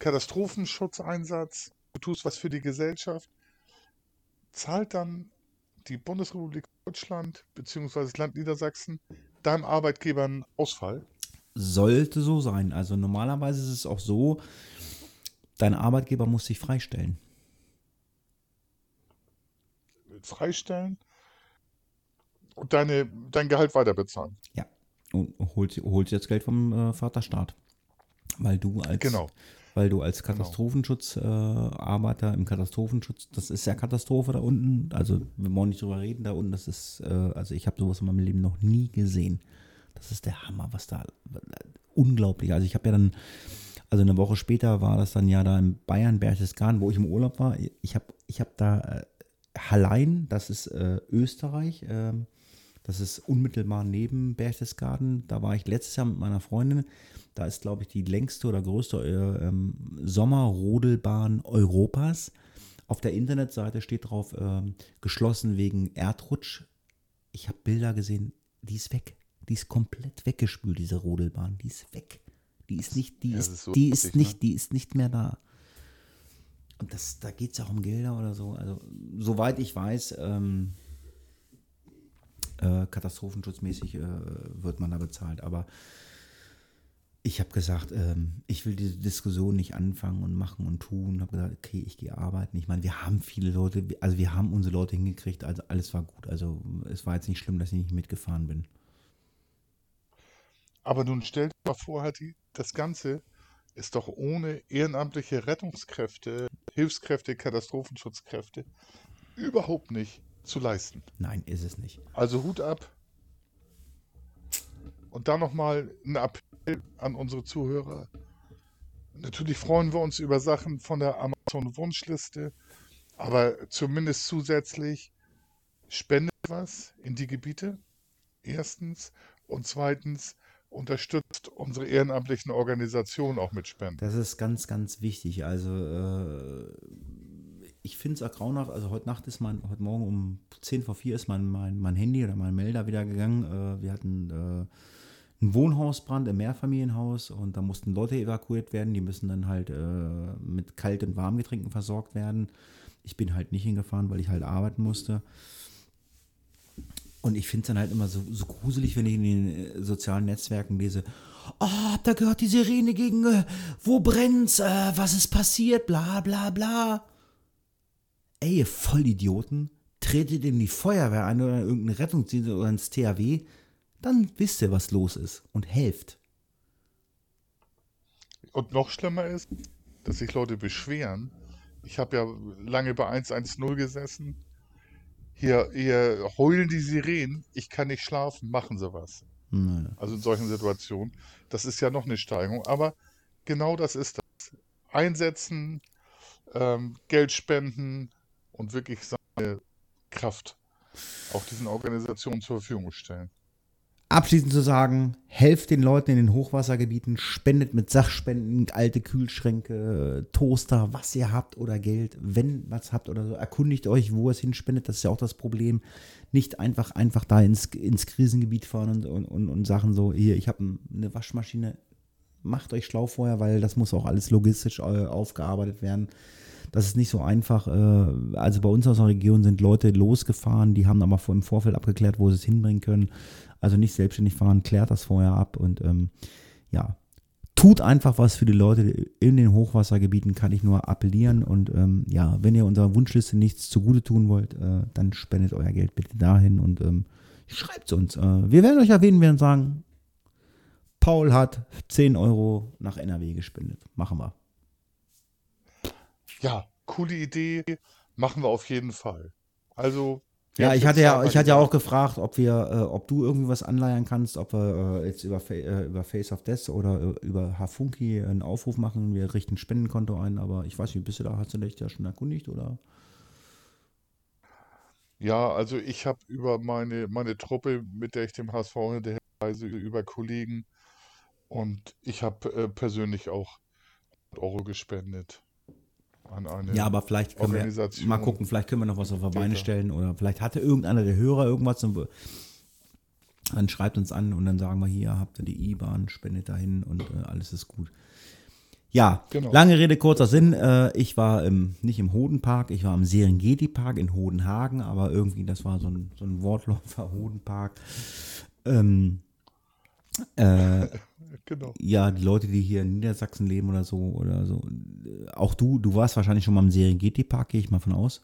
Katastrophenschutzeinsatz, du tust was für die Gesellschaft, zahlt dann die Bundesrepublik Deutschland bzw. das Land Niedersachsen deinem Arbeitgeber einen Ausfall? Sollte so sein. Also normalerweise ist es auch so, dein Arbeitgeber muss sich freistellen. freistellen und deine, dein Gehalt weiter bezahlen. Ja. Und holt, holt jetzt Geld vom äh, Vaterstaat. Weil du als Genau. weil du als Katastrophenschutzarbeiter äh, im Katastrophenschutz, das ist ja Katastrophe da unten, also wir wollen nicht drüber reden da unten, das ist, äh, also ich habe sowas in meinem Leben noch nie gesehen. Das ist der Hammer, was da, unglaublich. Also ich habe ja dann, also eine Woche später war das dann ja da in Bayern, Berchtesgaden, wo ich im Urlaub war. Ich habe ich hab da äh, Hallein, das ist äh, Österreich, ähm, das ist unmittelbar neben Berchtesgaden. Da war ich letztes Jahr mit meiner Freundin. Da ist, glaube ich, die längste oder größte äh, ähm, Sommerrodelbahn Europas. Auf der Internetseite steht drauf, ähm, geschlossen wegen Erdrutsch. Ich habe Bilder gesehen, die ist weg. Die ist komplett weggespült, diese Rodelbahn. Die ist weg. Die ist nicht, die Ja, ist, ist so die lustig, ist nicht, ne? die ist nicht mehr da. Und das, da geht es auch um Gelder oder so. Also, soweit ich weiß, ähm, äh, katastrophenschutzmäßig äh, wird man da bezahlt. Aber ich habe gesagt, ähm, ich will diese Diskussion nicht anfangen und machen und tun. habe gesagt, okay, ich gehe arbeiten. Ich meine, wir haben viele Leute, also wir haben unsere Leute hingekriegt, also alles war gut. Also es war jetzt nicht schlimm, dass ich nicht mitgefahren bin. Aber nun stell dir mal vor, Hatti, das Ganze ist doch ohne ehrenamtliche Rettungskräfte, Hilfskräfte, Katastrophenschutzkräfte überhaupt nicht zu leisten. Nein, ist es nicht. Also Hut ab. Und dann nochmal ein Appell an unsere Zuhörer. Natürlich freuen wir uns über Sachen von der Amazon-Wunschliste, aber zumindest zusätzlich spendet was in die Gebiete, erstens. Und zweitens, unterstützt unsere ehrenamtlichen Organisationen auch mit Spenden. Das ist ganz, ganz wichtig. Also äh, ich finde es grauenhaft, also heute Nacht ist mein, heute Morgen um 10 vor 4 ist mein, mein, mein Handy oder mein Melder wieder gegangen. Äh, wir hatten äh, einen Wohnhausbrand im Mehrfamilienhaus und da mussten Leute evakuiert werden. Die müssen dann halt äh, mit Kalt- und Warmgetränken versorgt werden. Ich bin halt nicht hingefahren, weil ich halt arbeiten musste. Und ich finde es dann halt immer so, so gruselig, wenn ich in den äh, sozialen Netzwerken lese, oh, habt ihr gehört, die Sirene gegen, äh, wo brennt's, äh, was ist passiert, bla bla bla. Ey, ihr Vollidioten, tretet in die Feuerwehr ein oder irgendeine Rettungsdienst oder ins THW, dann wisst ihr, was los ist und helft. Und noch schlimmer ist, dass sich Leute beschweren. Ich habe ja lange bei 110 gesessen hier, hier heulen die Sirenen, ich kann nicht schlafen, machen sie was. Naja. Also in solchen Situationen. Das ist ja noch eine Steigerung. Aber genau das ist das. Einsetzen, ähm, Geld spenden und wirklich seine Kraft auch diesen Organisationen zur Verfügung stellen abschließend zu sagen, helft den Leuten in den Hochwassergebieten, spendet mit Sachspenden, alte Kühlschränke, Toaster, was ihr habt oder Geld, wenn was habt oder so. Erkundigt euch, wo es hinspendet, das ist ja auch das Problem. Nicht einfach, einfach da ins, ins Krisengebiet fahren und, und, und, und Sachen so, hier, ich habe eine Waschmaschine, macht euch schlau vorher, weil das muss auch alles logistisch äh, aufgearbeitet werden. Das ist nicht so einfach. Äh, also bei uns aus der Region sind Leute losgefahren, die haben aber im Vorfeld abgeklärt, wo sie es hinbringen können. Also nicht selbstständig fahren, klärt das vorher ab und ähm, ja, tut einfach was für die Leute in den Hochwassergebieten, kann ich nur appellieren. Und ähm, ja, wenn ihr unserer Wunschliste nichts zugute tun wollt, äh, dann spendet euer Geld bitte dahin und ähm, schreibt es uns. Äh, wir werden euch erwähnen, werden sagen, Paul hat 10 Euro nach NRW gespendet. Machen wir. Ja, coole Idee. Machen wir auf jeden Fall. Also ja, ich hatte ja, ich hatte ja auch gefragt, ob wir, äh, ob du irgendwie was anleiern kannst, ob wir äh, jetzt über, äh, über Face of Death oder äh, über Hafunki einen Aufruf machen. Wir richten ein Spendenkonto ein, aber ich weiß nicht, bist du da, hast du dich ja schon erkundigt oder? Ja, also ich habe über meine, meine Truppe, mit der ich dem HSV hinterherreise, über Kollegen und ich habe äh, persönlich auch Euro gespendet an eine Ja, aber vielleicht können wir mal gucken, vielleicht können wir noch was auf die Beine stellen oder vielleicht hatte irgendeiner der Hörer irgendwas und dann schreibt uns an und dann sagen wir hier, habt ihr die IBAN, spendet dahin und äh, alles ist gut. Ja, genau. lange Rede, kurzer Sinn. Äh, ich war im, nicht im Hodenpark, ich war im Serengeti-Park in Hodenhagen, aber irgendwie, das war so ein, so ein Wortläufer Hodenpark. Ähm, äh, genau. Ja, die Leute, die hier in Niedersachsen leben oder so, oder so. Auch du, du warst wahrscheinlich schon mal im Serengeti-Park, gehe ich mal von aus.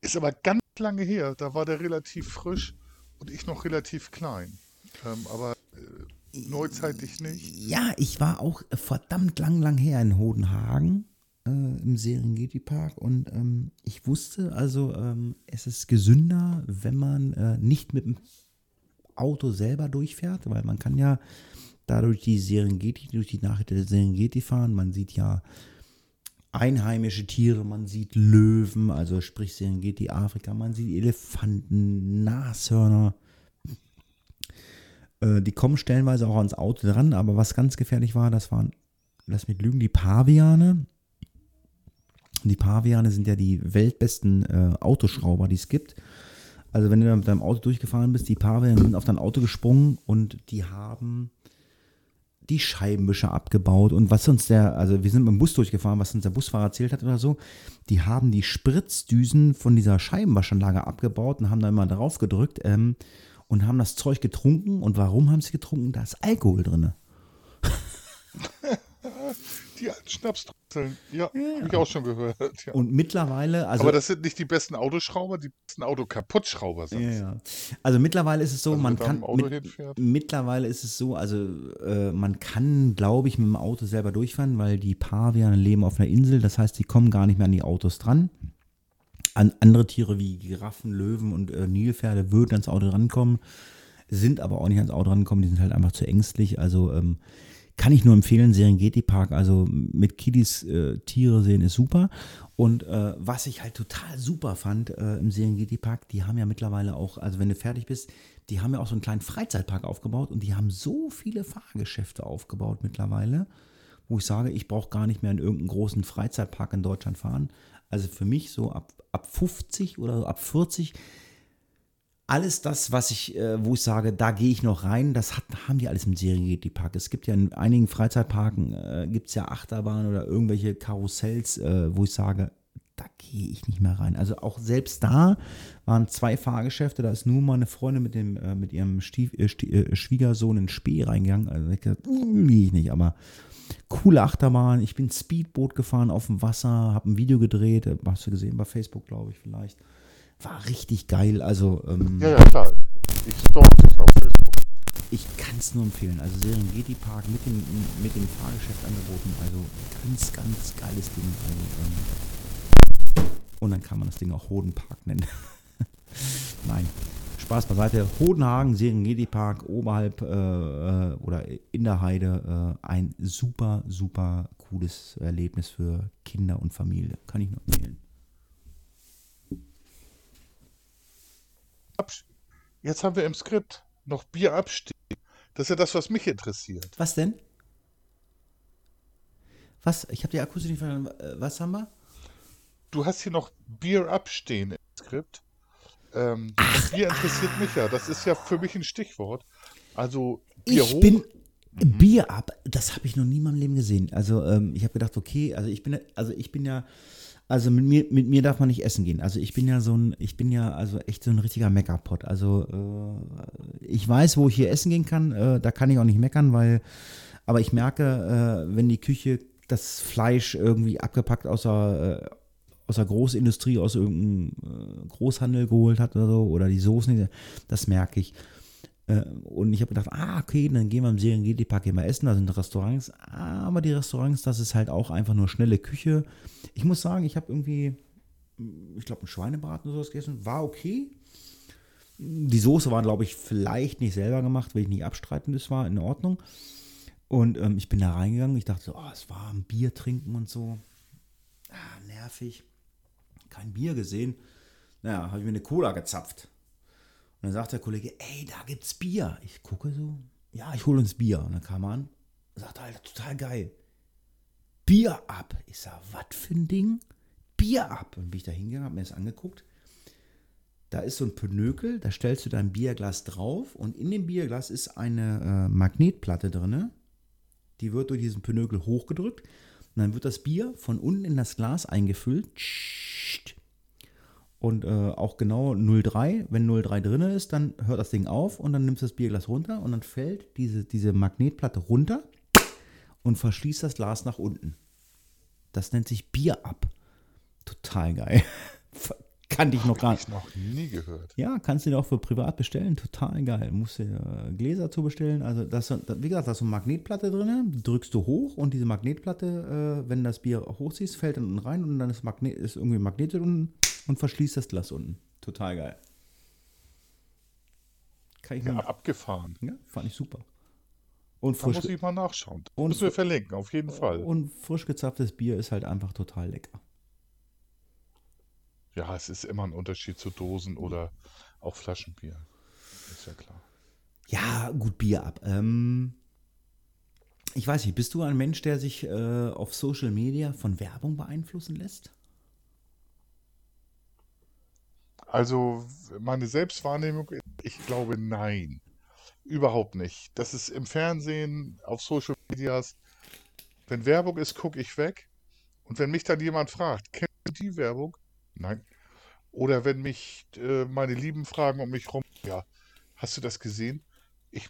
Ist aber ganz lange her. Da war der relativ frisch und ich noch relativ klein. Ähm, aber äh, neuzeitlich nicht. Ja, ich war auch verdammt lang, lang her in Hodenhagen äh, im Serengeti-Park und ähm, ich wusste also, ähm, es ist gesünder, wenn man äh, nicht mit dem Auto selber durchfährt, weil man kann ja dadurch die Serengeti, durch die Nachricht der Serengeti fahren. Man sieht ja einheimische Tiere, man sieht Löwen, also sprich Serengeti Afrika, man sieht Elefanten, Nashörner. Äh, die kommen stellenweise auch ans Auto dran, aber was ganz gefährlich war, das waren, lass mich lügen, die Paviane. Die Paviane sind ja die weltbesten äh, Autoschrauber, die es gibt. Also wenn du mit deinem Auto durchgefahren bist, die Paare sind auf dein Auto gesprungen und die haben die Scheibenwischer abgebaut und was uns der, also wir sind mit dem Bus durchgefahren, was uns der Busfahrer erzählt hat oder so, die haben die Spritzdüsen von dieser Scheibenwaschanlage abgebaut und haben da immer drauf gedrückt ähm, und haben das Zeug getrunken und warum haben sie getrunken? Da ist Alkohol drin. die alten Schnapsdrosseln. Ja, ja. habe ich auch schon gehört. Ja. Und mittlerweile, also. Aber das sind nicht die besten Autoschrauber, die besten Autokaputtschrauber sind. Ja, ja. Also mittlerweile ist es so, also man kann. Mit, mittlerweile ist es so, also äh, man kann, glaube ich, mit dem Auto selber durchfahren, weil die Paviane leben auf einer Insel. Das heißt, die kommen gar nicht mehr an die Autos dran. An andere Tiere wie Giraffen, Löwen und äh, Nilpferde würden ans Auto rankommen, sind aber auch nicht ans Auto rankommen, die sind halt einfach zu ängstlich. Also ähm, kann ich nur empfehlen, Serengeti Park, also mit Kiddies äh, Tiere sehen ist super. Und äh, was ich halt total super fand äh, im Serengeti Park, die haben ja mittlerweile auch, also wenn du fertig bist, die haben ja auch so einen kleinen Freizeitpark aufgebaut und die haben so viele Fahrgeschäfte aufgebaut mittlerweile, wo ich sage, ich brauche gar nicht mehr in irgendeinen großen Freizeitpark in Deutschland fahren. Also für mich so ab, ab 50 oder ab 40 alles das, was ich, äh, wo ich sage, da gehe ich noch rein, das hat, haben die alles im Serengeti-Park. Es gibt ja in einigen Freizeitparken, äh, gibt es ja Achterbahnen oder irgendwelche Karussells, äh, wo ich sage, da gehe ich nicht mehr rein. Also auch selbst da waren zwei Fahrgeschäfte, da ist nur mal eine Freundin mit, dem, äh, mit ihrem Stief, äh, äh, Schwiegersohn in Spee reingegangen. Also ich gesagt, uh, gehe ich nicht, aber coole Achterbahn. Ich bin Speedboot gefahren auf dem Wasser, habe ein Video gedreht, hast du gesehen bei Facebook, glaube ich, vielleicht war richtig geil. Also, ähm, ja, ja, klar. Ich stalk dich auf Facebook. Ich kann es nur empfehlen. Also Serengeti Park mit dem, mit dem Fahrgeschäft angeboten. Also ganz, ganz geiles Ding. Also, ähm, und dann kann man das Ding auch Hodenpark nennen. Nein. Spaß beiseite. Hodenhagen, Serengeti Park, oberhalb äh, äh, oder in der Heide. Äh, ein super, super cooles Erlebnis für Kinder und Familie. Kann ich nur empfehlen. Jetzt haben wir im Skript noch Bier abstehen. Das ist ja das, was mich interessiert. Was denn? Was? Ich habe die Akustik nicht verstanden. Was haben wir? Du hast hier noch Bier abstehen im Skript. Ähm, Ach, Bier interessiert ah. mich ja. Das ist ja für mich ein Stichwort. Also Bier ich hoch. bin mhm. Bier ab. Das habe ich noch nie in meinem Leben gesehen. Also ähm, ich habe gedacht, okay, also ich bin, also ich bin ja also mit mir, mit mir darf man nicht essen gehen. Also ich bin ja so ein, ich bin ja also echt so ein richtiger Meckerpot. Also äh, ich weiß, wo ich hier essen gehen kann. Äh, da kann ich auch nicht meckern, weil, aber ich merke, äh, wenn die Küche das Fleisch irgendwie abgepackt aus der, äh, aus der Großindustrie, aus irgendeinem äh, Großhandel geholt hat oder so, oder die Soßen, das merke ich. Äh, und ich habe gedacht, ah, okay, dann gehen wir im Serengeti-Park mal essen, da sind Restaurants. Aber die Restaurants, das ist halt auch einfach nur schnelle Küche. Ich muss sagen, ich habe irgendwie, ich glaube, ein Schweinebraten oder sowas gegessen, war okay. Die Soße war, glaube ich, vielleicht nicht selber gemacht, will ich nicht abstreiten, das war in Ordnung. Und ähm, ich bin da reingegangen, ich dachte so, oh, es war ein Bier trinken und so. Ah, nervig. Kein Bier gesehen. Naja, habe ich mir eine Cola gezapft. Und dann sagt der Kollege, ey, da gibt's Bier. Ich gucke so, ja, ich hole uns Bier. Und dann kam er an, sagt halt, total geil. Bier ab. Ich sag, was für ein Ding? Bier ab. Und bin ich da hingegangen, habe mir das angeguckt. Da ist so ein Pinökel, da stellst du dein Bierglas drauf und in dem Bierglas ist eine äh, Magnetplatte drin. Die wird durch diesen Pinökel hochgedrückt und dann wird das Bier von unten in das Glas eingefüllt. Und äh, auch genau 0,3. Wenn 0,3 drin ist, dann hört das Ding auf und dann nimmst du das Bierglas runter und dann fällt diese, diese Magnetplatte runter und verschließt das Glas nach unten. Das nennt sich Bier ab. Total geil. Kannte ich noch gar nicht. noch nie gehört. Ja, kannst du dir auch für privat bestellen. Total geil. Musst du äh, Gläser zu bestellen. Also, das, wie gesagt, da ist so eine Magnetplatte drin. Drückst du hoch und diese Magnetplatte, äh, wenn das Bier hochziehst, fällt dann unten rein und dann ist, Magnet, ist irgendwie Magnet unten und verschließt das Glas unten. Total geil. Kann ich ja, mal abgefahren. Ja, fand ich super. Und frisch da muss ich mal nachschauen. Und müssen wir verlinken, auf jeden Fall. Und frisch gezapftes Bier ist halt einfach total lecker. Ja, es ist immer ein Unterschied zu Dosen oder auch Flaschenbier. Ist ja klar. Ja, gut, Bier ab. Ähm, ich weiß nicht, bist du ein Mensch, der sich äh, auf Social Media von Werbung beeinflussen lässt? Also meine Selbstwahrnehmung, ich glaube nein. Überhaupt nicht. Das ist im Fernsehen, auf Social Medias. Wenn Werbung ist, gucke ich weg. Und wenn mich dann jemand fragt, kennst du die Werbung? Nein. Oder wenn mich äh, meine Lieben fragen um mich rum, ja, hast du das gesehen? Ich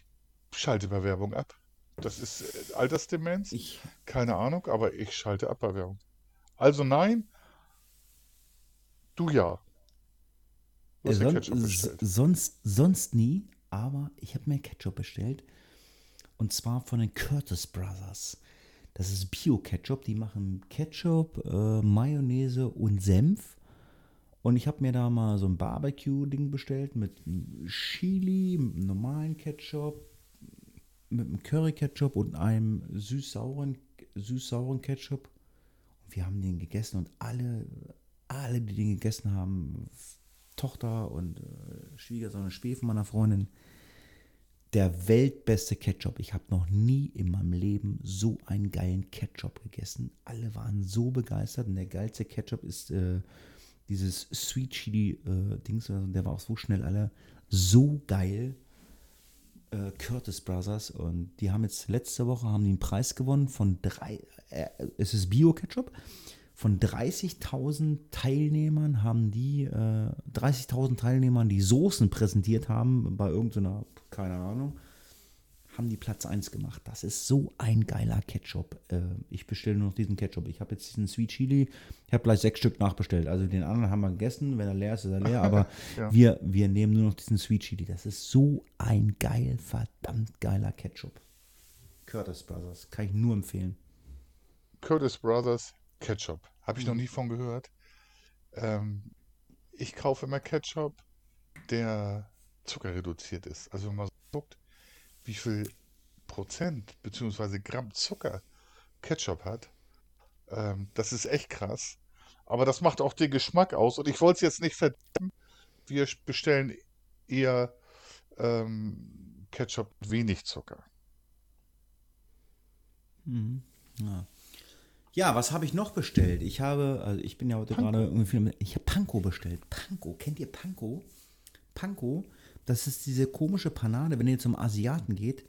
schalte bei Werbung ab. Das ist äh, Altersdemenz. Ich. Keine Ahnung, aber ich schalte ab bei Werbung. Also nein. Du ja. Ketchup bestellt. Sonst, sonst nie, aber ich habe mir Ketchup bestellt. Und zwar von den Curtis Brothers. Das ist Bio-Ketchup. Die machen Ketchup, äh, Mayonnaise und Senf. Und ich habe mir da mal so ein Barbecue-Ding bestellt mit Chili, mit normalen Ketchup, mit einem Curry-Ketchup und einem süß-sauren süß-sauren Ketchup. Und wir haben den gegessen und alle, alle, die den gegessen haben, Tochter und äh, Schwiegersohn und von meiner Freundin, der weltbeste Ketchup. Ich habe noch nie in meinem Leben so einen geilen Ketchup gegessen. Alle waren so begeistert und der geilste Ketchup ist äh, dieses Sweet Chili äh, Dings. Der war auch so schnell alle so geil. Äh, Curtis Brothers und die haben jetzt letzte Woche haben einen Preis gewonnen von drei. Äh, es ist Bio Ketchup. Von 30.000 Teilnehmern haben die, äh, 30.000 Teilnehmern, die Soßen präsentiert haben, bei irgendeiner, keine Ahnung, haben die Platz 1 gemacht. Das ist so ein geiler Ketchup. Äh, ich bestelle nur noch diesen Ketchup. Ich habe jetzt diesen Sweet Chili, ich habe gleich sechs Stück nachbestellt. Also den anderen haben wir gegessen, wenn er leer ist, ist er leer, aber ja. wir, wir nehmen nur noch diesen Sweet Chili. Das ist so ein geil, verdammt geiler Ketchup. Curtis Brothers, kann ich nur empfehlen. Curtis Brothers Ketchup. Habe ich noch mhm. nie von gehört. Ähm, ich kaufe immer Ketchup, der zuckerreduziert ist. Also wenn man guckt, wie viel Prozent bzw. Gramm Zucker Ketchup hat, ähm, das ist echt krass. Aber das macht auch den Geschmack aus. Und ich wollte es jetzt nicht verdammen. Wir bestellen eher ähm, Ketchup mit wenig Zucker. Mhm. Ja. Ja, was habe ich noch bestellt? Ich habe, also ich bin ja heute gerade irgendwie, ich habe Panko bestellt. Panko, kennt ihr Panko? Panko, das ist diese komische Panade, wenn ihr zum Asiaten geht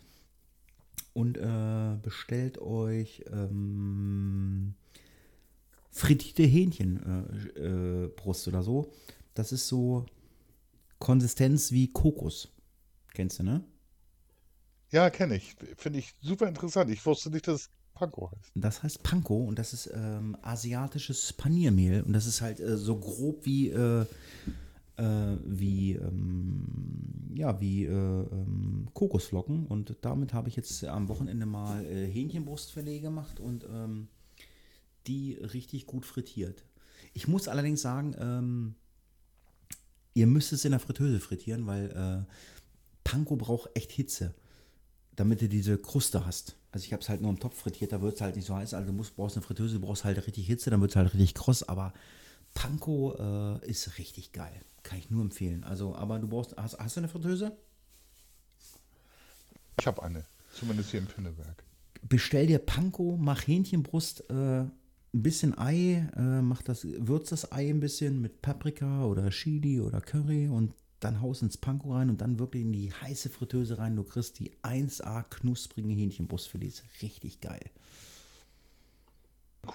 und äh, bestellt euch ähm, frittierte Hähnchenbrust äh, äh, oder so. Das ist so Konsistenz wie Kokos. Kennst du, ne? Ja, kenne ich. Finde ich super interessant. Ich wusste nicht, dass es Panko heißt. Das heißt Panko und das ist ähm, asiatisches Paniermehl und das ist halt äh, so grob wie äh, äh, wie ähm, ja wie äh, ähm, Kokosflocken und damit habe ich jetzt am Wochenende mal äh, Hähnchenbrustfilet gemacht und ähm, die richtig gut frittiert. Ich muss allerdings sagen, ähm, ihr müsst es in der Fritteuse frittieren, weil äh, Panko braucht echt Hitze, damit du diese Kruste hast. Also ich habe es halt nur im Topf frittiert, da wird es halt nicht so heiß. Also du musst, brauchst eine Fritteuse, du brauchst halt richtig Hitze, dann wird es halt richtig kross. Aber Panko äh, ist richtig geil. Kann ich nur empfehlen. Also, aber du brauchst, hast, hast du eine Fritteuse? Ich habe eine, zumindest hier im Pinneberg. Bestell dir Panko, mach Hähnchenbrust, äh, ein bisschen Ei, äh, mach das, würz das Ei ein bisschen mit Paprika oder Chili oder Curry und dann haust ins Panko rein und dann wirklich in die heiße Fritteuse rein. Du kriegst die 1A knusprige Hähnchenbrustfilets. Richtig geil.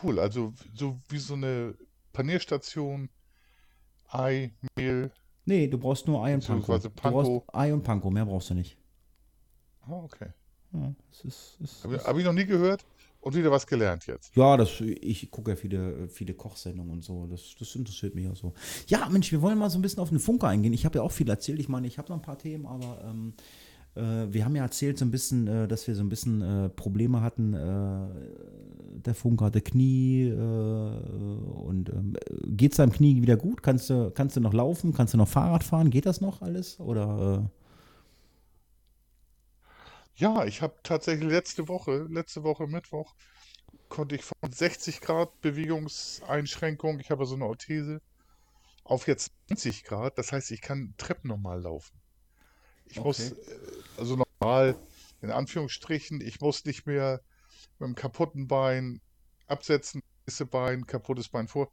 Cool, also so wie so eine Panierstation, Ei, Mehl. Nee, du brauchst nur Ei und Panko. Panko. Du brauchst Ei und Panko, mehr brauchst du nicht. Ah, okay. Ja, Habe hab ich noch nie gehört. Und wieder was gelernt jetzt. Ja, das, ich gucke ja viele, viele Kochsendungen und so. Das, das interessiert mich auch so. Ja, Mensch, wir wollen mal so ein bisschen auf den Funke eingehen. Ich habe ja auch viel erzählt. Ich meine, ich habe noch ein paar Themen, aber ähm, äh, wir haben ja erzählt so ein bisschen, äh, dass wir so ein bisschen äh, Probleme hatten. Äh, der Funke hatte Knie äh, und ähm, geht es deinem Knie wieder gut? Kannst du, kannst du noch laufen? Kannst du noch Fahrrad fahren? Geht das noch alles? Oder äh? Ja, ich habe tatsächlich letzte Woche, letzte Woche Mittwoch, konnte ich von 60 Grad Bewegungseinschränkung, ich habe so eine Orthese, auf jetzt 20 Grad. Das heißt, ich kann Treppen normal laufen. Ich okay. muss, äh, also normal, in Anführungsstrichen, ich muss nicht mehr mit einem kaputten Bein absetzen, Bein, kaputtes Bein vor.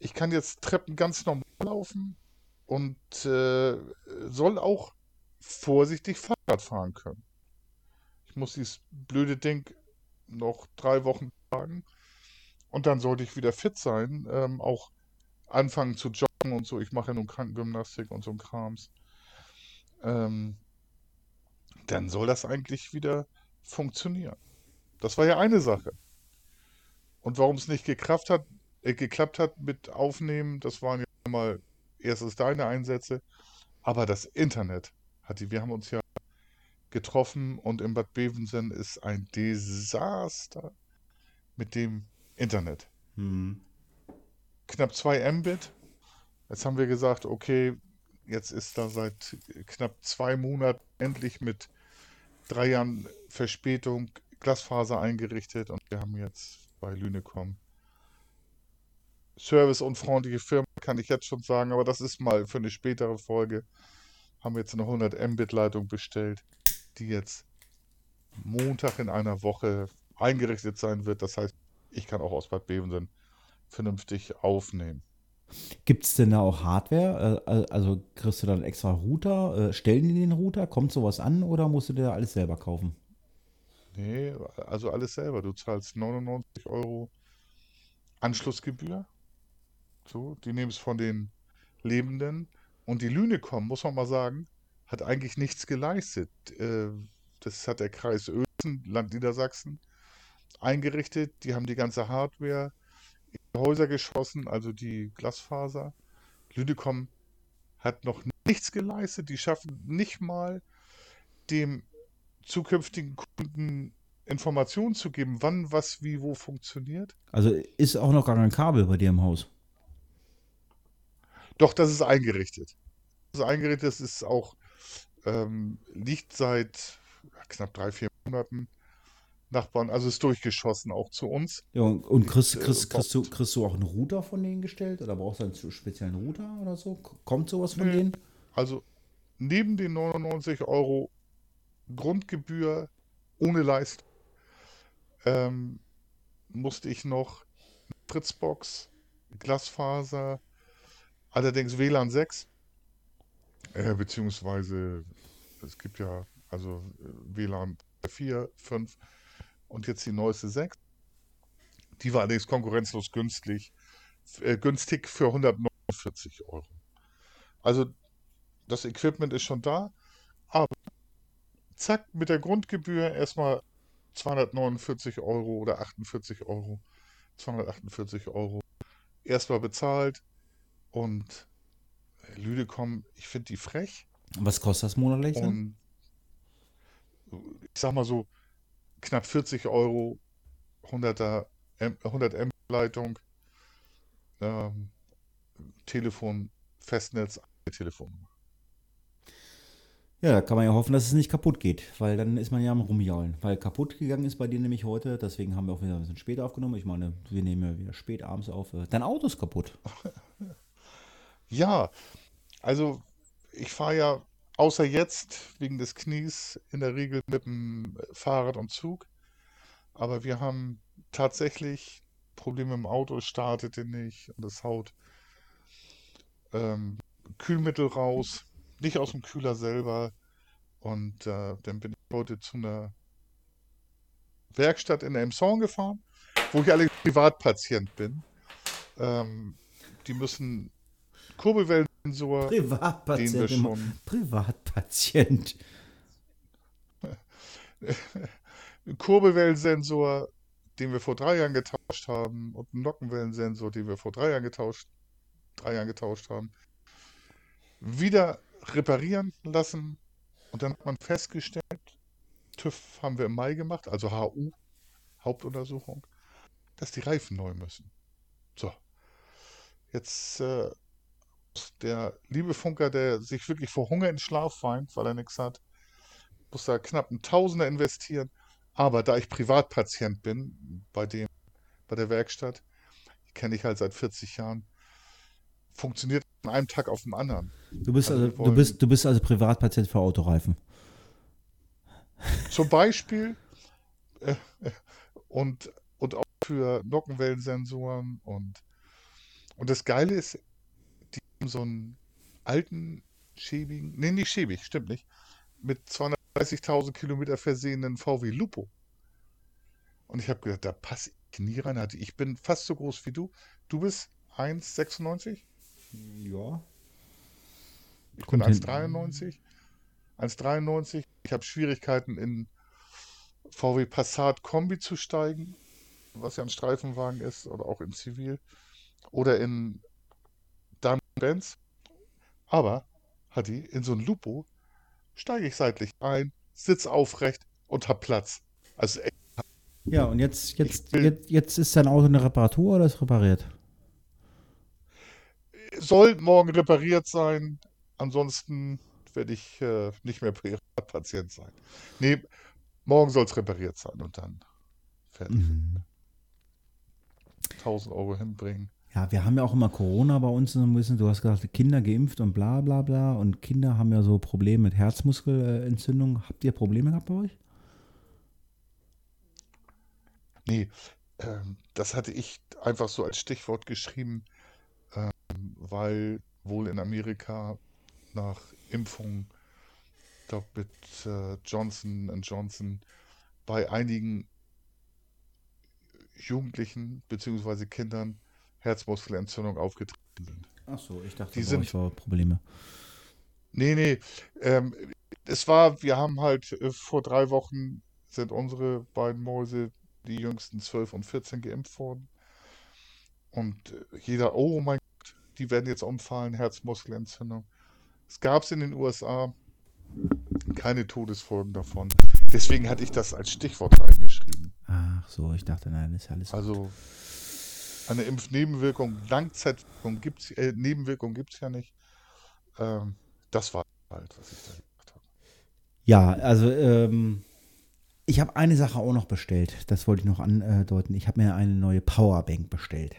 Ich kann jetzt Treppen ganz normal laufen und äh, soll auch vorsichtig Fahrrad fahren können muss dieses blöde Ding noch drei Wochen tragen. Und dann sollte ich wieder fit sein. Ähm, auch anfangen zu joggen und so. Ich mache ja nun Krankengymnastik und so ein Krams. Ähm, dann soll das eigentlich wieder funktionieren. Das war ja eine Sache. Und warum es nicht geklappt hat, äh, geklappt hat mit Aufnehmen, das waren ja mal erstens deine Einsätze, aber das Internet hat die, wir haben uns ja getroffen und in Bad Bevensen ist ein Desaster mit dem Internet. Mhm. Knapp 2 Mbit. Jetzt haben wir gesagt, okay, jetzt ist da seit knapp zwei Monaten endlich mit drei Jahren Verspätung Glasfaser eingerichtet und wir haben jetzt bei Lünecom Service und freundliche Firma, kann ich jetzt schon sagen, aber das ist mal für eine spätere Folge. Haben wir jetzt eine 100 Mbit Leitung bestellt, die jetzt Montag in einer Woche eingerichtet sein wird. Das heißt, ich kann auch aus Bad Bevensen vernünftig aufnehmen. Gibt es denn da auch Hardware? Äh, also kriegst du dann extra Router? Äh, stellen die den Router? Kommt sowas an oder musst du dir alles selber kaufen? Nee, also alles selber. Du zahlst 99 Euro Anschlussgebühr. So, die nehmen es von den Lebenden. Und die Lünecom, muss man mal sagen, hat eigentlich nichts geleistet. Äh, das hat der Kreis Uelzen, Land Niedersachsen, eingerichtet. Die haben die ganze Hardware in die Häuser geschossen, also die Glasfaser. Lüdecom hat noch nichts geleistet. Die schaffen nicht mal dem zukünftigen Kunden Informationen zu geben, wann, was, wie, wo funktioniert. Also ist auch noch gar kein Kabel bei dir im Haus? Doch, das ist eingerichtet. Das ist eingerichtet, das ist auch, ähm, liegt seit knapp drei, vier Monaten Nachbarn, also ist durchgeschossen auch zu uns. Ja, und kriegst, kriegst, kriegst, du, kriegst du auch einen Router von denen gestellt oder brauchst du einen speziellen Router oder so? Kommt sowas von nee. denen? Also neben den 99 Euro Grundgebühr ohne Leistung ähm, musste ich noch Fritzbox, Glasfaser, allerdings WLAN 6, äh, beziehungsweise es gibt ja also WLAN 4, 5 und jetzt die neueste 6. Die war allerdings konkurrenzlos günstig, äh, günstig für 149 Euro. Also das Equipment ist schon da, aber zack, mit der Grundgebühr erstmal 249 Euro oder 48 Euro. 248 Euro. Erstmal bezahlt und Lüdecom, ich finde die frech. Was kostet das monatlich? Und ich sag mal so knapp 40 Euro, 100er, 100 M Leitung, ähm, Telefon, Festnetz, Telefonnummer. Ja, da kann man ja hoffen, dass es nicht kaputt geht, weil dann ist man ja am Rumjaulen. Weil kaputt gegangen ist bei dir nämlich heute, deswegen haben wir auch wieder ein bisschen später aufgenommen. Ich meine, wir nehmen ja wieder spät abends auf. Dein Auto ist kaputt. Ja, also ich fahre ja außer jetzt wegen des Knies in der Regel mit dem Fahrrad und Zug. Aber wir haben tatsächlich Probleme im Auto, startete nicht und es haut ähm, Kühlmittel raus nicht aus dem Kühler selber. Und äh, dann bin ich heute zu einer Werkstatt in Elmshorn gefahren, wo ich allerdings Privatpatient bin. Ähm, die müssen Kurbelwellensensor. Privatpatient. Den wir schon Privatpatient. Kurbelwellensensor, den wir vor drei Jahren getauscht haben, und einen Nockenwellensensor, den wir vor drei Jahren getauscht, drei Jahren getauscht haben, wieder reparieren lassen und dann hat man festgestellt, TÜV haben wir im Mai gemacht, also HU, Hauptuntersuchung, dass die Reifen neu müssen. So. Jetzt äh, der liebe Funker, der sich wirklich vor Hunger in Schlaf weint, weil er nichts hat, muss da knapp einen Tausender investieren. Aber da ich Privatpatient bin, bei dem, bei der Werkstatt, kenne ich halt seit 40 Jahren, funktioniert von einem Tag auf den anderen. Du bist also, also du bist, du bist also Privatpatient für Autoreifen. Zum Beispiel äh, und, und auch für Nockenwellensensoren und und das Geile ist, die so einen alten, schäbigen, nee, nicht schäbig, stimmt nicht, mit 230.000 Kilometer versehenen VW Lupo. Und ich habe gedacht, da passe ich nie rein. Ich bin fast so groß wie du. Du bist 1,96? Ja. Ich bin 1,93. 1,93. Ich habe Schwierigkeiten in VW Passat Kombi zu steigen, was ja ein Streifenwagen ist, oder auch in Zivil. Oder in Daimler-Benz. Aber, Hadi, in so ein Lupo steige ich seitlich ein, sitze aufrecht und habe Platz. Also echt. Ja, und jetzt, jetzt, jetzt, jetzt ist dein Auto eine Reparatur oder ist repariert? soll morgen repariert sein. Ansonsten werde ich äh, nicht mehr Patient sein. Nee, morgen soll es repariert sein und dann fertig. Mhm. 1000 Euro hinbringen. Ja, wir haben ja auch immer Corona bei uns so ein bisschen. Du hast gesagt, Kinder geimpft und bla bla bla. Und Kinder haben ja so Probleme mit Herzmuskelentzündung. Habt ihr Probleme gehabt bei euch? Nee, ähm, das hatte ich einfach so als Stichwort geschrieben, ähm, weil wohl in Amerika nach Impfung, glaube mit äh, Johnson Johnson, bei einigen Jugendlichen bzw. Kindern Herzmuskelentzündung aufgetreten sind. Ach so, ich dachte, Die sind- war Probleme. Nee, nee. Ähm, es war, wir haben halt äh, vor drei Wochen sind unsere beiden Mäuse, die jüngsten 12 und 14, geimpft worden. Und äh, jeder, oh mein Gott, die werden jetzt umfallen, Herzmuskelentzündung. Es gab es in den USA keine Todesfolgen davon. Deswegen hatte ich das als Stichwort reingeschrieben. Ach so, ich dachte, nein, ist alles. Also eine Impfnebenwirkung, Langzeitwirkung gibt's, äh, Nebenwirkung gibt es ja nicht. Ähm, das war halt, was ich da gemacht habe. Ja, also ähm, ich habe eine Sache auch noch bestellt. Das wollte ich noch andeuten. Ich habe mir eine neue Powerbank bestellt.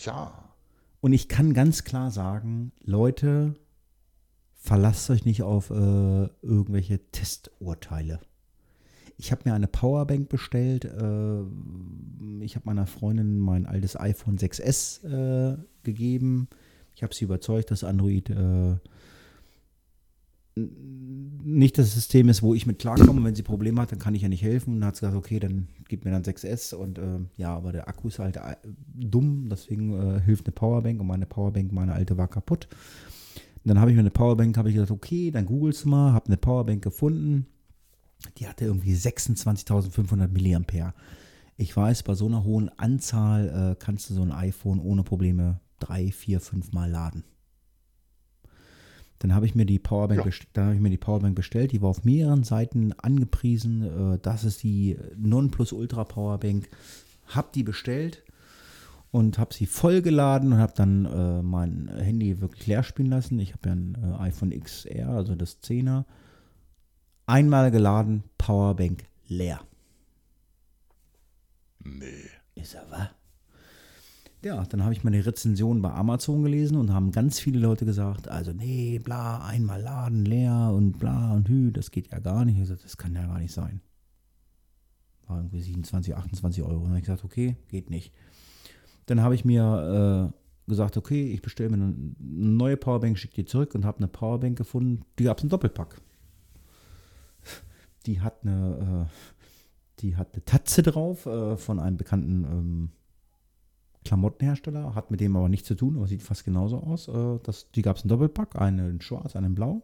Ja, Und ich kann ganz klar sagen, Leute, verlasst euch nicht auf äh, irgendwelche Testurteile. Ich habe mir eine Powerbank bestellt. Äh, ich habe meiner Freundin mein altes iPhone 6S äh, gegeben. Ich habe sie überzeugt, dass Android äh, nicht das System ist, wo ich mit klarkomme. Wenn sie Probleme hat, dann kann ich ja nicht helfen. Und dann hat sie gesagt, okay, dann gib mir dann 6S. Und äh, ja, aber der Akku ist halt äh, dumm. Deswegen äh, hilft eine Powerbank. Und meine Powerbank, meine alte, war kaputt. Und dann habe ich mir eine Powerbank, habe ich gesagt, okay, dann googelst du mal, habe eine Powerbank gefunden. Die hatte irgendwie 26.500 Milliampere. Ich weiß, bei so einer hohen Anzahl äh, kannst du so ein iPhone ohne Probleme drei, vier, fünf Mal laden. Dann habe ich mir die Powerbank, Ja. dann habe ich mir die Powerbank bestellt. Die war auf mehreren Seiten angepriesen. Äh, das ist die Nonplusultra Powerbank. Hab die bestellt und habe sie vollgeladen und habe dann äh, mein Handy wirklich leer spielen lassen. Ich habe ja ein äh, iPhone XR, also das 10er. Einmal geladen, Powerbank leer. nee. Ist er wahr? Ja, dann habe ich meine Rezension bei Amazon gelesen und haben ganz viele Leute gesagt, also nee, bla, einmal laden, leer und bla und hü, das geht ja gar nicht. Ich gesagt, das kann ja gar nicht sein. War irgendwie 27, 28 Euro. Und dann habe ich gesagt, okay, geht nicht. Dann habe ich mir äh, gesagt, okay, ich bestelle mir eine neue Powerbank, schicke die zurück und habe eine Powerbank gefunden, die gab es im Doppelpack. Die hat eine, äh, die hat eine Tatze drauf äh, von einem bekannten ähm, Klamottenhersteller, hat mit dem aber nichts zu tun, aber sieht fast genauso aus. Äh, das, die gab es im Doppelpack, eine in schwarz, eine in blau.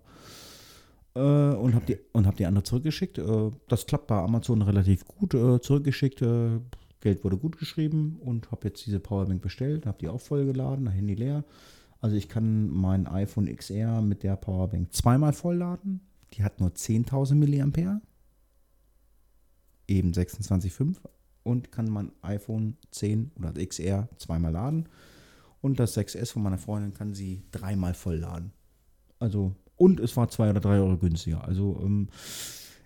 Äh, und habe die, hab die andere zurückgeschickt. Äh, das klappt bei Amazon relativ gut. Äh, zurückgeschickt, Geld wurde gut geschrieben und habe jetzt diese Powerbank bestellt, habe die auch vollgeladen, Handy leer. Also ich kann mein iPhone XR mit der Powerbank zweimal vollladen. Die hat nur 10.000 Milliampere. Eben 26,5 und kann mein iPhone 10 oder XR zweimal laden. Und das 6S von meiner Freundin kann sie dreimal voll laden. Also, und es war zwei oder drei Euro günstiger. Also, ähm,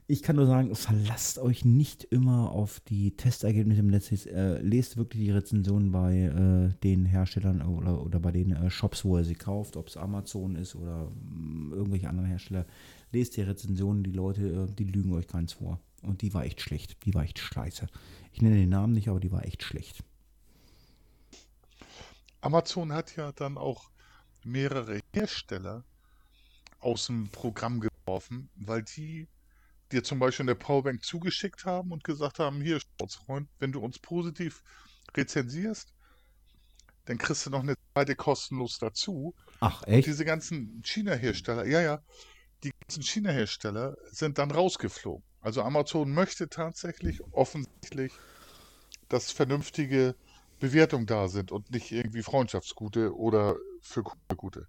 ich kann nur sagen, verlasst euch nicht immer auf die Testergebnisse im Netz. Äh, lest wirklich die Rezensionen bei äh, den Herstellern oder, oder bei den äh, Shops, wo ihr sie kauft, ob es Amazon ist oder mh, irgendwelche anderen Hersteller. Lest die Rezensionen, die Leute, äh, die lügen euch keins vor. Und die war echt schlecht. Die war echt scheiße. Ich nenne den Namen nicht, aber die war echt schlecht. Amazon hat ja dann auch mehrere Hersteller aus dem Programm geworfen, weil die dir zum Beispiel eine Powerbank zugeschickt haben und gesagt haben, hier, Sportsfreund, wenn du uns positiv rezensierst, dann kriegst du noch eine zweite kostenlos dazu. Ach, echt? Diese ganzen China-Hersteller, ja, ja, die ganzen China-Hersteller sind dann rausgeflogen. Also Amazon möchte tatsächlich offensichtlich, dass vernünftige Bewertungen da sind und nicht irgendwie Freundschaftsgute oder für gute.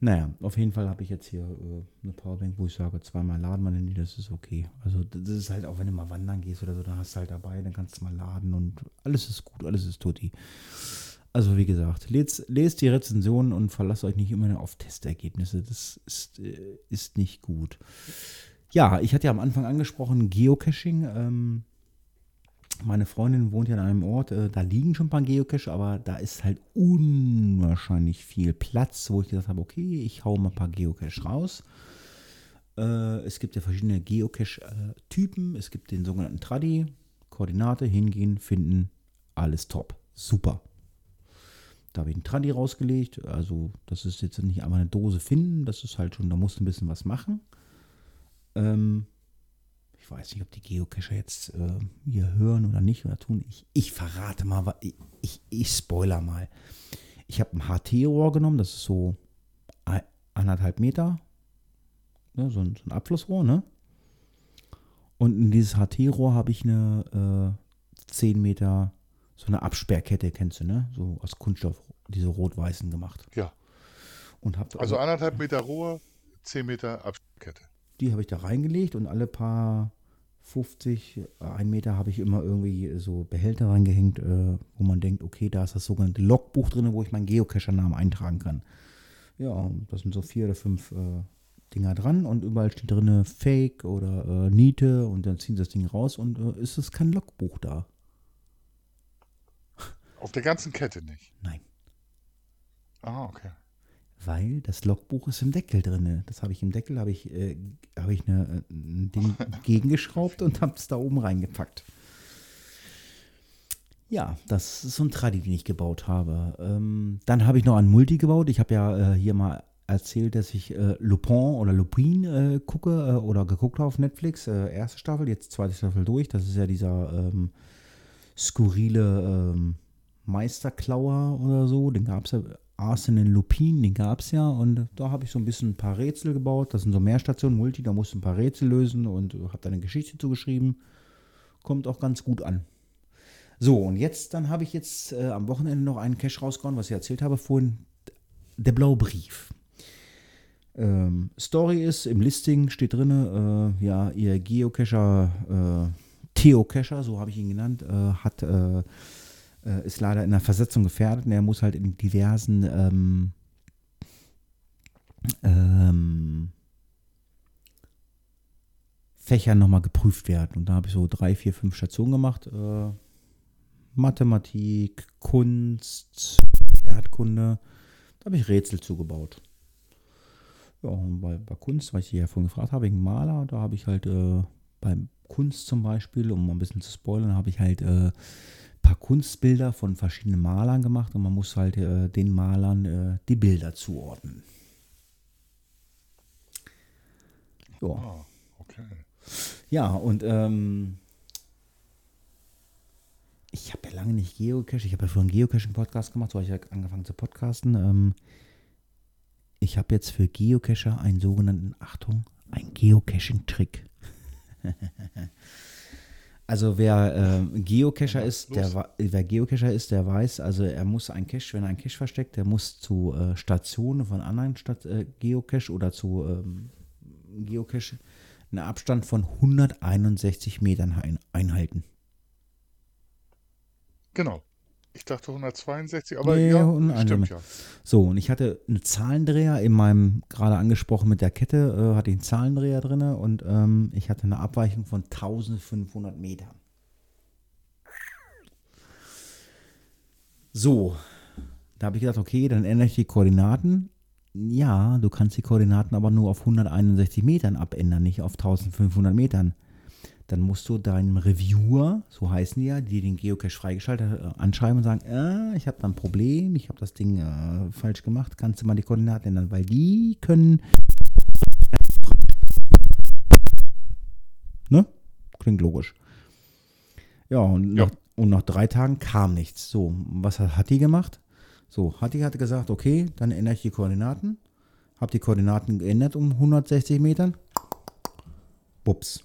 Naja, auf jeden Fall habe ich jetzt hier äh, eine Powerbank, wo ich sage, zweimal laden mein Handy, das ist okay. Also das ist halt auch, wenn du mal wandern gehst oder so, dann hast du halt dabei, dann kannst du mal laden und alles ist gut, alles ist tutti. Also wie gesagt, lest, lest die Rezensionen und verlasst euch nicht immer nur auf Testergebnisse. Das ist, äh, ist nicht gut. Ja, ich hatte ja am Anfang angesprochen, Geocaching. Ähm, meine Freundin wohnt ja in einem Ort, äh, da liegen schon ein paar Geocache, aber da ist halt unwahrscheinlich viel Platz, wo ich gesagt habe, okay, ich hau mal ein paar Geocache raus. Äh, es gibt ja verschiedene Geocache-Typen. Es gibt den sogenannten Tradi, Koordinate, hingehen, finden, alles top. Super. Da habe ich einen Tradi rausgelegt. Also, das ist jetzt nicht einmal eine Dose finden, das ist halt schon, da musst du ein bisschen was machen. Ähm, ich weiß nicht, ob die Geocacher jetzt äh, hier hören oder nicht oder tun. Ich, ich verrate mal, ich, ich, ich spoiler mal. Ich habe ein HT-Rohr genommen, das ist so anderthalb Meter. Ne, so, ein, so ein Abflussrohr, ne? Und in dieses HT-Rohr habe ich eine äh, 10 Meter, so eine Absperrkette, kennst du, ne? So aus Kunststoff, diese rot-weißen gemacht. Ja. Und hab, Also anderthalb Meter Rohr, 10 Meter Absperrkette. die habe ich da reingelegt und alle paar 50, äh, ein Meter habe ich immer irgendwie so Behälter reingehängt, äh, wo man denkt, okay, da ist das sogenannte Logbuch drin, wo ich meinen Geocacher-Namen eintragen kann. Ja, das sind so vier oder fünf äh, Dinger dran und überall steht drin Fake oder äh, Niete und dann ziehen sie das Ding raus und äh, ist es kein Logbuch da. Auf der ganzen Kette nicht. Nein, Ah, okay. weil das Logbuch ist im Deckel drin. Das habe ich im Deckel, habe ich, äh, habe ich eine, ein Ding gegengeschraubt und habe es da oben reingepackt. Ja, das ist so ein Tradi, den ich gebaut habe. Ähm, dann habe ich noch einen Multi gebaut. Ich habe ja äh, hier mal erzählt, dass ich äh, Lupin oder Lupin äh, gucke äh, oder geguckt habe auf Netflix. Äh, erste Staffel, jetzt zweite Staffel durch. Das ist ja dieser ähm, skurrile ähm, Meisterklauer oder so. Den gab es ja. Arsene Lupin, den gab es ja. Und da habe ich so ein bisschen ein paar Rätsel gebaut. Das sind so Mehrstationen, Multi. Da musst du ein paar Rätsel lösen und habe da eine Geschichte zugeschrieben. Kommt auch ganz gut an. So, und jetzt, dann habe ich jetzt äh, am Wochenende noch einen Cache rausgehauen, was ich erzählt habe vorhin. Der blaue Brief. Ähm, Story ist, im Listing steht drin, äh, ja, ihr Geocacher, äh, Theo-Cacher, so habe ich ihn genannt, äh, hat, äh, ist leider in der Versetzung gefährdet und er muss halt in diversen ähm, ähm, Fächern nochmal geprüft werden. Und da habe ich so drei, vier, fünf Stationen gemacht. Äh, Mathematik, Kunst, Erdkunde. Da habe ich Rätsel zugebaut. Ja, und bei, bei Kunst, weil ich dich ja vorhin gefragt habe, wegen Maler, da habe ich halt äh, beim Kunst zum Beispiel, um ein bisschen zu spoilern, habe ich halt äh, paar Kunstbilder von verschiedenen Malern gemacht und man muss halt äh, den Malern äh, die Bilder zuordnen. Ja. Ah, okay. Ja, und ähm, ich habe ja lange nicht Geocache. Ich habe ja vorhin einen Geocaching-Podcast gemacht, so habe ich ja angefangen zu podcasten. Ähm, ich habe jetzt für Geocacher einen sogenannten, Achtung, einen Geocaching-Trick. also wer äh, Geocacher Ja, ist, der, wer Geocacher ist, der weiß, also er muss ein Cache, wenn er einen Cache versteckt, der muss zu äh, Stationen von anderen Stadt, äh, Geocache oder zu ähm, Geocache einen Abstand von 161 Metern ein, einhalten. Genau. Ich dachte 162, aber Nee, ja, 161. stimmt ja. So, und ich hatte einen Zahlendreher in meinem, gerade angesprochen mit der Kette, äh, hatte ich einen Zahlendreher drin und ähm, ich hatte eine Abweichung von 1500 Metern. So, da habe ich gedacht, okay, dann ändere ich die Koordinaten. Ja, du kannst die Koordinaten aber nur auf 161 Metern abändern, nicht auf 1500 Metern. Dann musst du deinem Reviewer, so heißen die ja, die den Geocache freigeschaltet äh, anschreiben und sagen, äh, ich habe da ein Problem, ich habe das Ding äh, falsch gemacht, kannst du mal die Koordinaten ändern, weil die können... Ne? Klingt logisch. Ja, und, Ja. Nach, und nach drei Tagen kam nichts. So, was hat Hatti gemacht? So, Hatti hatte gesagt, okay, dann ändere ich die Koordinaten. Habe die Koordinaten geändert um 160 Metern. Bups.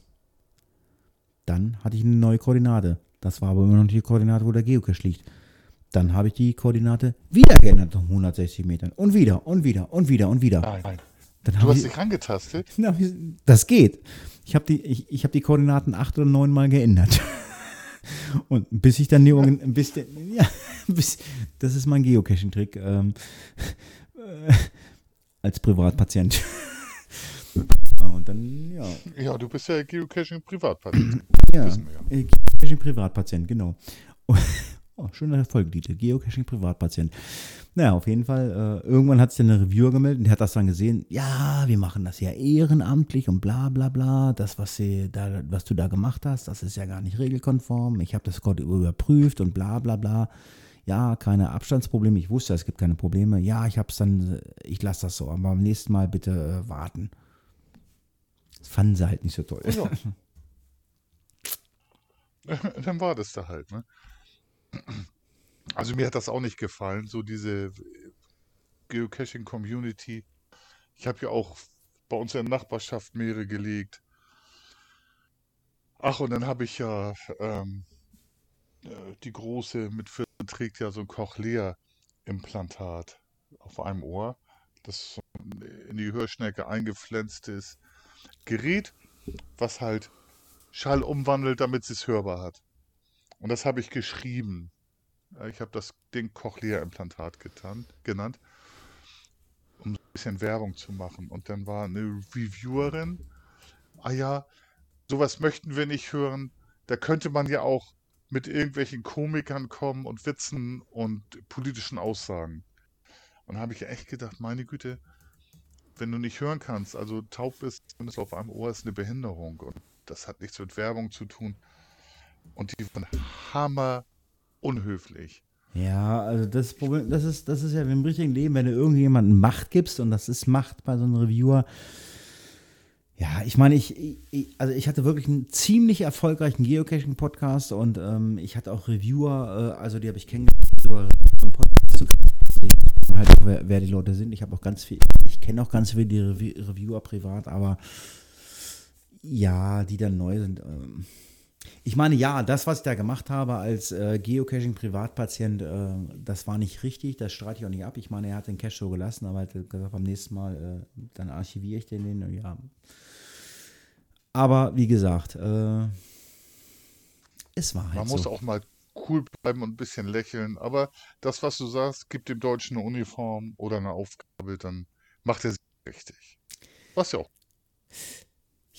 Dann hatte ich eine neue Koordinate. Das war aber immer noch nicht die Koordinate, wo der Geocache liegt. Dann habe ich die Koordinate wieder geändert um 160 Metern. Und wieder, und wieder, und wieder, und wieder. Nein, nein. Dann Du hast ich, dich rangetastet. das geht. Ich habe die, ich, ich hab die Koordinaten acht oder neun Mal geändert. Und bis ich dann die, bis, der- ja, das ist mein Geocaching-Trick. Ähm, äh, als Privatpatient. Und dann, ja. Ja, du bist ja Geocaching-Privatpatient. ja, äh, Geocaching-Privatpatient, genau. Oh, schöner Folgetitel, Geocaching-Privatpatient. Naja, auf jeden Fall, äh, irgendwann hat sich dann eine Reviewer gemeldet und die hat das dann gesehen, ja, wir machen das ja ehrenamtlich und bla bla bla, das, was, sie da, was du da gemacht hast, das ist ja gar nicht regelkonform, ich habe das Gott überprüft und bla bla bla. Ja, keine Abstandsprobleme, ich wusste, es gibt keine Probleme. Ja, ich habe es dann, ich lasse das so, aber beim nächsten Mal bitte äh, warten. Das fanden sie halt nicht so toll. Ja. dann war das da halt, ne? Also mir hat das auch nicht gefallen, so diese Geocaching-Community. Ich habe ja auch bei uns in der Nachbarschaft mehrere gelegt. Ach, und dann habe ich ja ähm, äh, die große mit 14 trägt ja so ein Cochlea-Implantat auf einem Ohr, das in die Hörschnecke eingepflanztes Gerät, was halt Schall umwandelt, damit sie es hörbar hat. Und das habe ich geschrieben. Ich habe das Ding Cochlea-Implantat genannt, um ein bisschen Werbung zu machen. Und dann war eine Reviewerin, ah ja, sowas möchten wir nicht hören. Da könnte man ja auch mit irgendwelchen Komikern kommen und Witzen und politischen Aussagen. Und da habe ich echt gedacht, meine Güte, wenn du nicht hören kannst, also taub bist, zumindest auf einem Ohr ist eine Behinderung. Und das hat nichts mit Werbung zu tun. Und die waren hammer unhöflich. Ja, also das Problem, das ist, das ist ja im richtigen Leben, wenn du irgendjemandem Macht gibst und das ist Macht bei so einem Reviewer. Ja, ich meine, ich, ich, also ich hatte wirklich einen ziemlich erfolgreichen Geocaching-Podcast und ähm, ich hatte auch Reviewer, äh, also die habe ich kennengelernt, so im Podcast zu halt wer, wer, die Leute sind. Ich habe auch ganz viel, ich kenne auch ganz viele Reviewer privat, aber ja, die dann neu sind. Ähm, ich meine, ja, das, was ich da gemacht habe als äh, Geocaching-Privatpatient, äh, das war nicht richtig, das streite ich auch nicht ab. Ich meine, er hat den Cache so gelassen, aber er hat gesagt, beim nächsten Mal, äh, dann archiviere ich den. den ja. Aber wie gesagt, äh, es war halt Man so. muss auch mal cool bleiben und ein bisschen lächeln, aber das, was du sagst, gibt dem Deutschen eine Uniform oder eine Aufgabe, dann macht er sie richtig. Was ja auch.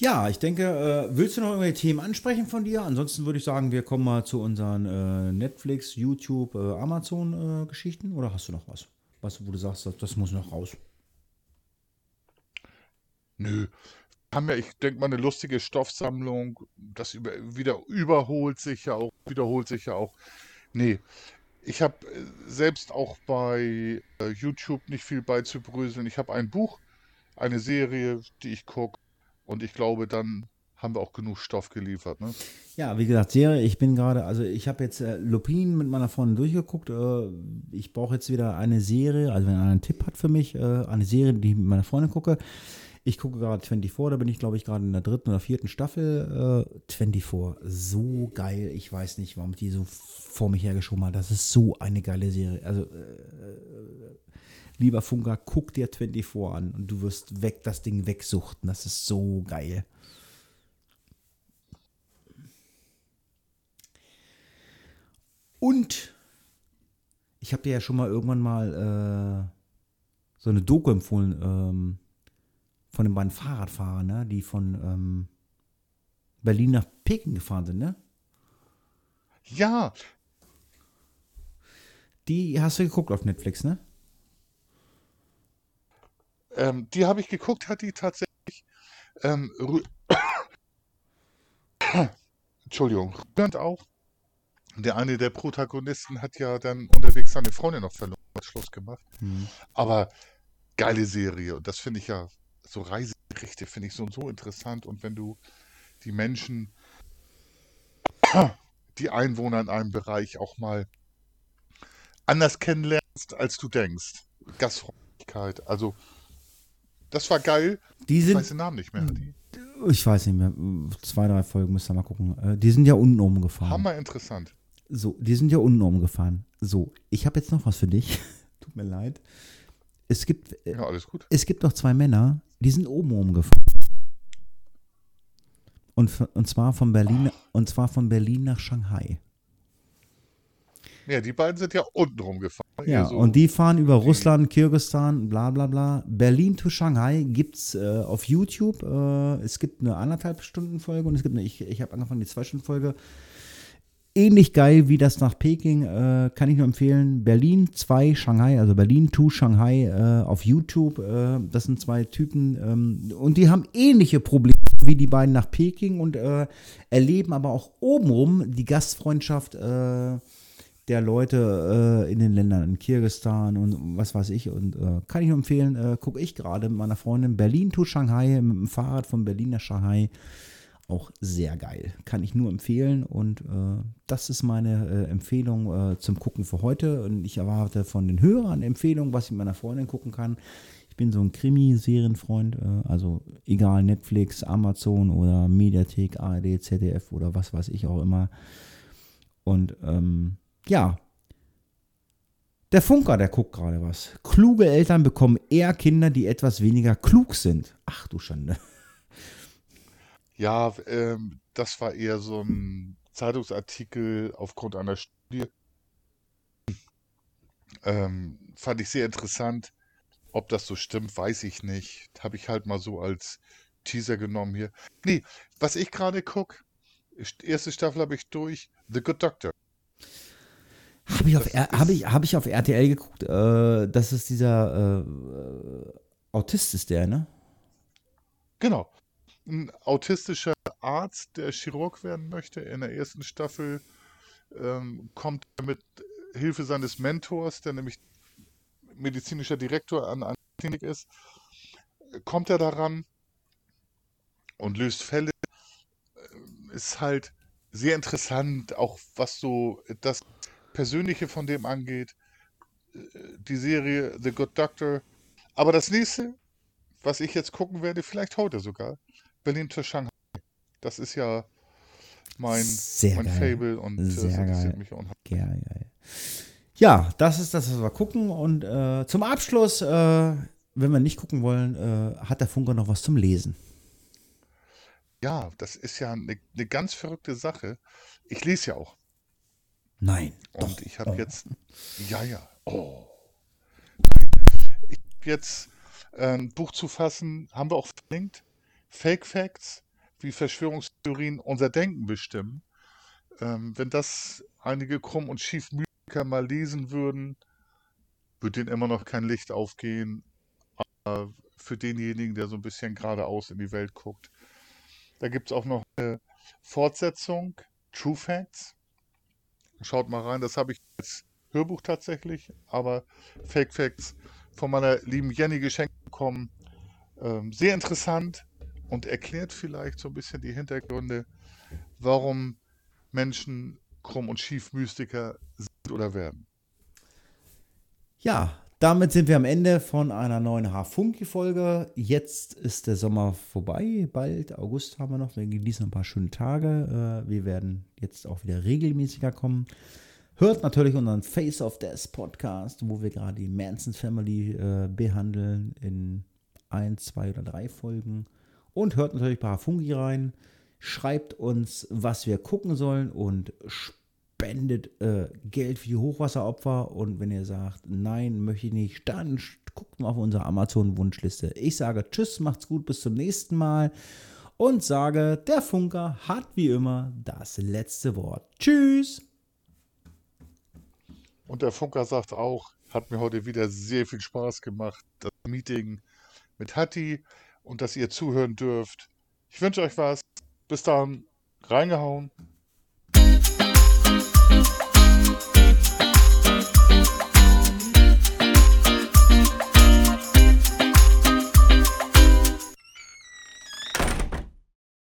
Ja, ich denke, äh, willst du noch irgendwelche Themen ansprechen von dir? Ansonsten würde ich sagen, wir kommen mal zu unseren äh, Netflix, YouTube, äh, Amazon-Geschichten. Oder hast du noch was? Was, wo du sagst, das, das muss noch raus? Nö. Haben ja, ich denke mal, eine lustige Stoffsammlung. Das über, wieder überholt sich ja auch, wiederholt sich ja auch. Nee. Ich habe äh, selbst auch bei äh, YouTube nicht viel beizubröseln. Ich habe ein Buch, eine Serie, die ich gucke und ich glaube, dann haben wir auch genug Stoff geliefert. Ne? Ja, wie gesagt, Serie, ich bin gerade, also ich habe jetzt äh, Lupin mit meiner Freundin durchgeguckt. Äh, ich brauche jetzt wieder eine Serie, also wenn einer einen Tipp hat für mich, äh, eine Serie, die ich mit meiner Freundin gucke. Ich gucke gerade 24, da bin ich glaube ich gerade in der dritten oder vierten Staffel. Äh, 24, so geil. Ich weiß nicht, warum ich die so vor mich hergeschoben habe. Das ist so eine geile Serie. Also äh, lieber Funker, guck dir 24 an und du wirst weg das Ding wegsuchten. Das ist so geil. Und ich habe dir ja schon mal irgendwann mal äh, so eine Doku empfohlen ähm, von den beiden Fahrradfahrern, ne? die von ähm, Berlin nach Peking gefahren sind, ne? Ja. Die hast du geguckt auf Netflix, ne? Ähm, die habe ich geguckt, hat die tatsächlich. Ähm, Entschuldigung, rührend auch. Der eine der Protagonisten hat ja dann unterwegs seine Freundin noch verloren, hat Schluss gemacht. Mhm. Aber geile Serie. Und das finde ich ja, so Reiseberichte finde ich so und so interessant. Und wenn du die Menschen, die Einwohner in einem Bereich auch mal anders kennenlernst, als du denkst. Gastfreundlichkeit. Also das war geil. Die sind, ich weiß den Namen nicht mehr. Die. Ich weiß nicht mehr. Zwei, drei Folgen müsst ihr mal gucken. Äh, die sind ja unten oben gefahren. Hammer interessant. So, die sind ja unten oben gefahren. So, ich habe jetzt noch was für dich. Tut mir leid. Es gibt, äh, ja, alles gut. es gibt noch zwei Männer, die sind oben oben gefahren. Und, und zwar von Berlin, und zwar von Berlin nach Shanghai. Ja, die beiden sind ja unten rumgefahren. Ja, so und die fahren über Russland, Kirgistan, bla bla bla. Berlin to Shanghai gibt es äh, auf YouTube. Äh, es gibt eine anderthalb Stunden Folge und es gibt eine, ich, ich habe angefangen, die zwei Stunden Folge. Ähnlich geil wie das nach Peking, äh, kann ich nur empfehlen. Berlin 2 Shanghai, also Berlin to Shanghai äh, auf YouTube. Äh, das sind zwei Typen ähm, und die haben ähnliche Probleme wie die beiden nach Peking und äh, erleben aber auch obenrum die Gastfreundschaft der Leute äh, in den Ländern, in Kirgistan und was weiß ich. Und äh, kann ich nur empfehlen, äh, gucke ich gerade mit meiner Freundin Berlin to Shanghai, mit dem Fahrrad von Berlin nach Shanghai. Auch sehr geil. Kann ich nur empfehlen. Und äh, das ist meine äh, Empfehlung äh, zum Gucken für heute. Und ich erwarte von den Hörern Empfehlungen, was ich mit meiner Freundin gucken kann. Ich bin so ein Krimi-Serienfreund, also egal Netflix, Amazon oder Mediathek, ARD, ZDF oder was weiß ich auch immer. Und ähm, ja, der Funker, der guckt gerade was. Kluge Eltern bekommen eher Kinder, die etwas weniger klug sind. Ach du Schande. Ja, ähm, das war eher so ein Zeitungsartikel aufgrund einer Studie. Ähm, fand ich sehr interessant. Ob das so stimmt, weiß ich nicht. Habe ich halt mal so als Teaser genommen hier. Nee, was ich gerade gucke, erste Staffel habe ich durch, The Good Doctor. Habe ich, auf hab ich, hab ich auf RTL geguckt. Äh, das ist dieser äh, Autist, ist der, ne? Genau. Ein autistischer Arzt, der Chirurg werden möchte. In der ersten Staffel ähm, kommt er mit Hilfe seines Mentors, der nämlich medizinischer Direktor an einer Klinik ist, kommt er daran und löst Fälle. Ist halt sehr interessant, auch was so das Persönliche von dem angeht. Äh, die Serie The Good Doctor. Aber das nächste, was ich jetzt gucken werde, vielleicht heute sogar, Berlin to Shanghai. Das ist ja mein, Sehr mein geil. Fable und Sehr das interessiert mich unheimlich. Geil, geil. Ja, das ist das, was wir gucken. Und äh, zum Abschluss, äh, wenn wir nicht gucken wollen, äh, hat der Funker noch was zum Lesen. Ja, das ist ja eine, eine ganz verrückte Sache. Ich lese ja auch. Nein. Und doch. ich habe Oh. jetzt, ja, ja, oh, nein. Ich habe jetzt äh, ein Buch zu fassen, haben wir auch verlinkt. Fake Facts, wie Verschwörungstheorien unser Denken bestimmen. Ähm, wenn das einige krumm und schief Mythiker mal lesen würden, würde denen immer noch kein Licht aufgehen. Aber für denjenigen, der so ein bisschen geradeaus in die Welt guckt. Da gibt es auch noch eine Fortsetzung, True Facts. Schaut mal rein, das habe ich als Hörbuch tatsächlich, aber Fake Facts von meiner lieben Jenny geschenkt bekommen. Ähm, sehr interessant und erklärt vielleicht so ein bisschen die Hintergründe, warum Menschen krumm und schief Mystiker sind oder werden. Ja, damit sind wir am Ende von einer neuen H-Funky-Folge. Jetzt ist der Sommer vorbei, bald. August haben wir noch. Wir genießen ein paar schöne Tage. Äh, Wir werden jetzt auch wieder regelmäßiger kommen. Hört natürlich unseren Face of Death Podcast, wo wir gerade die Manson Family äh, behandeln in ein, zwei oder drei Folgen. Und hört natürlich bei Fungi rein. Schreibt uns, was wir gucken sollen und spendet äh, Geld für die Hochwasseropfer. Und wenn ihr sagt, nein, möchte ich nicht, dann guckt mal auf unsere Amazon-Wunschliste. Ich sage Tschüss, macht's gut, bis zum nächsten Mal. Und sage, der Funker hat wie immer das letzte Wort. Tschüss. Und der Funker sagt auch, hat mir heute wieder sehr viel Spaß gemacht, das Meeting mit Hatti und dass ihr zuhören dürft. Ich wünsche euch was. Bis dann. Reingehauen.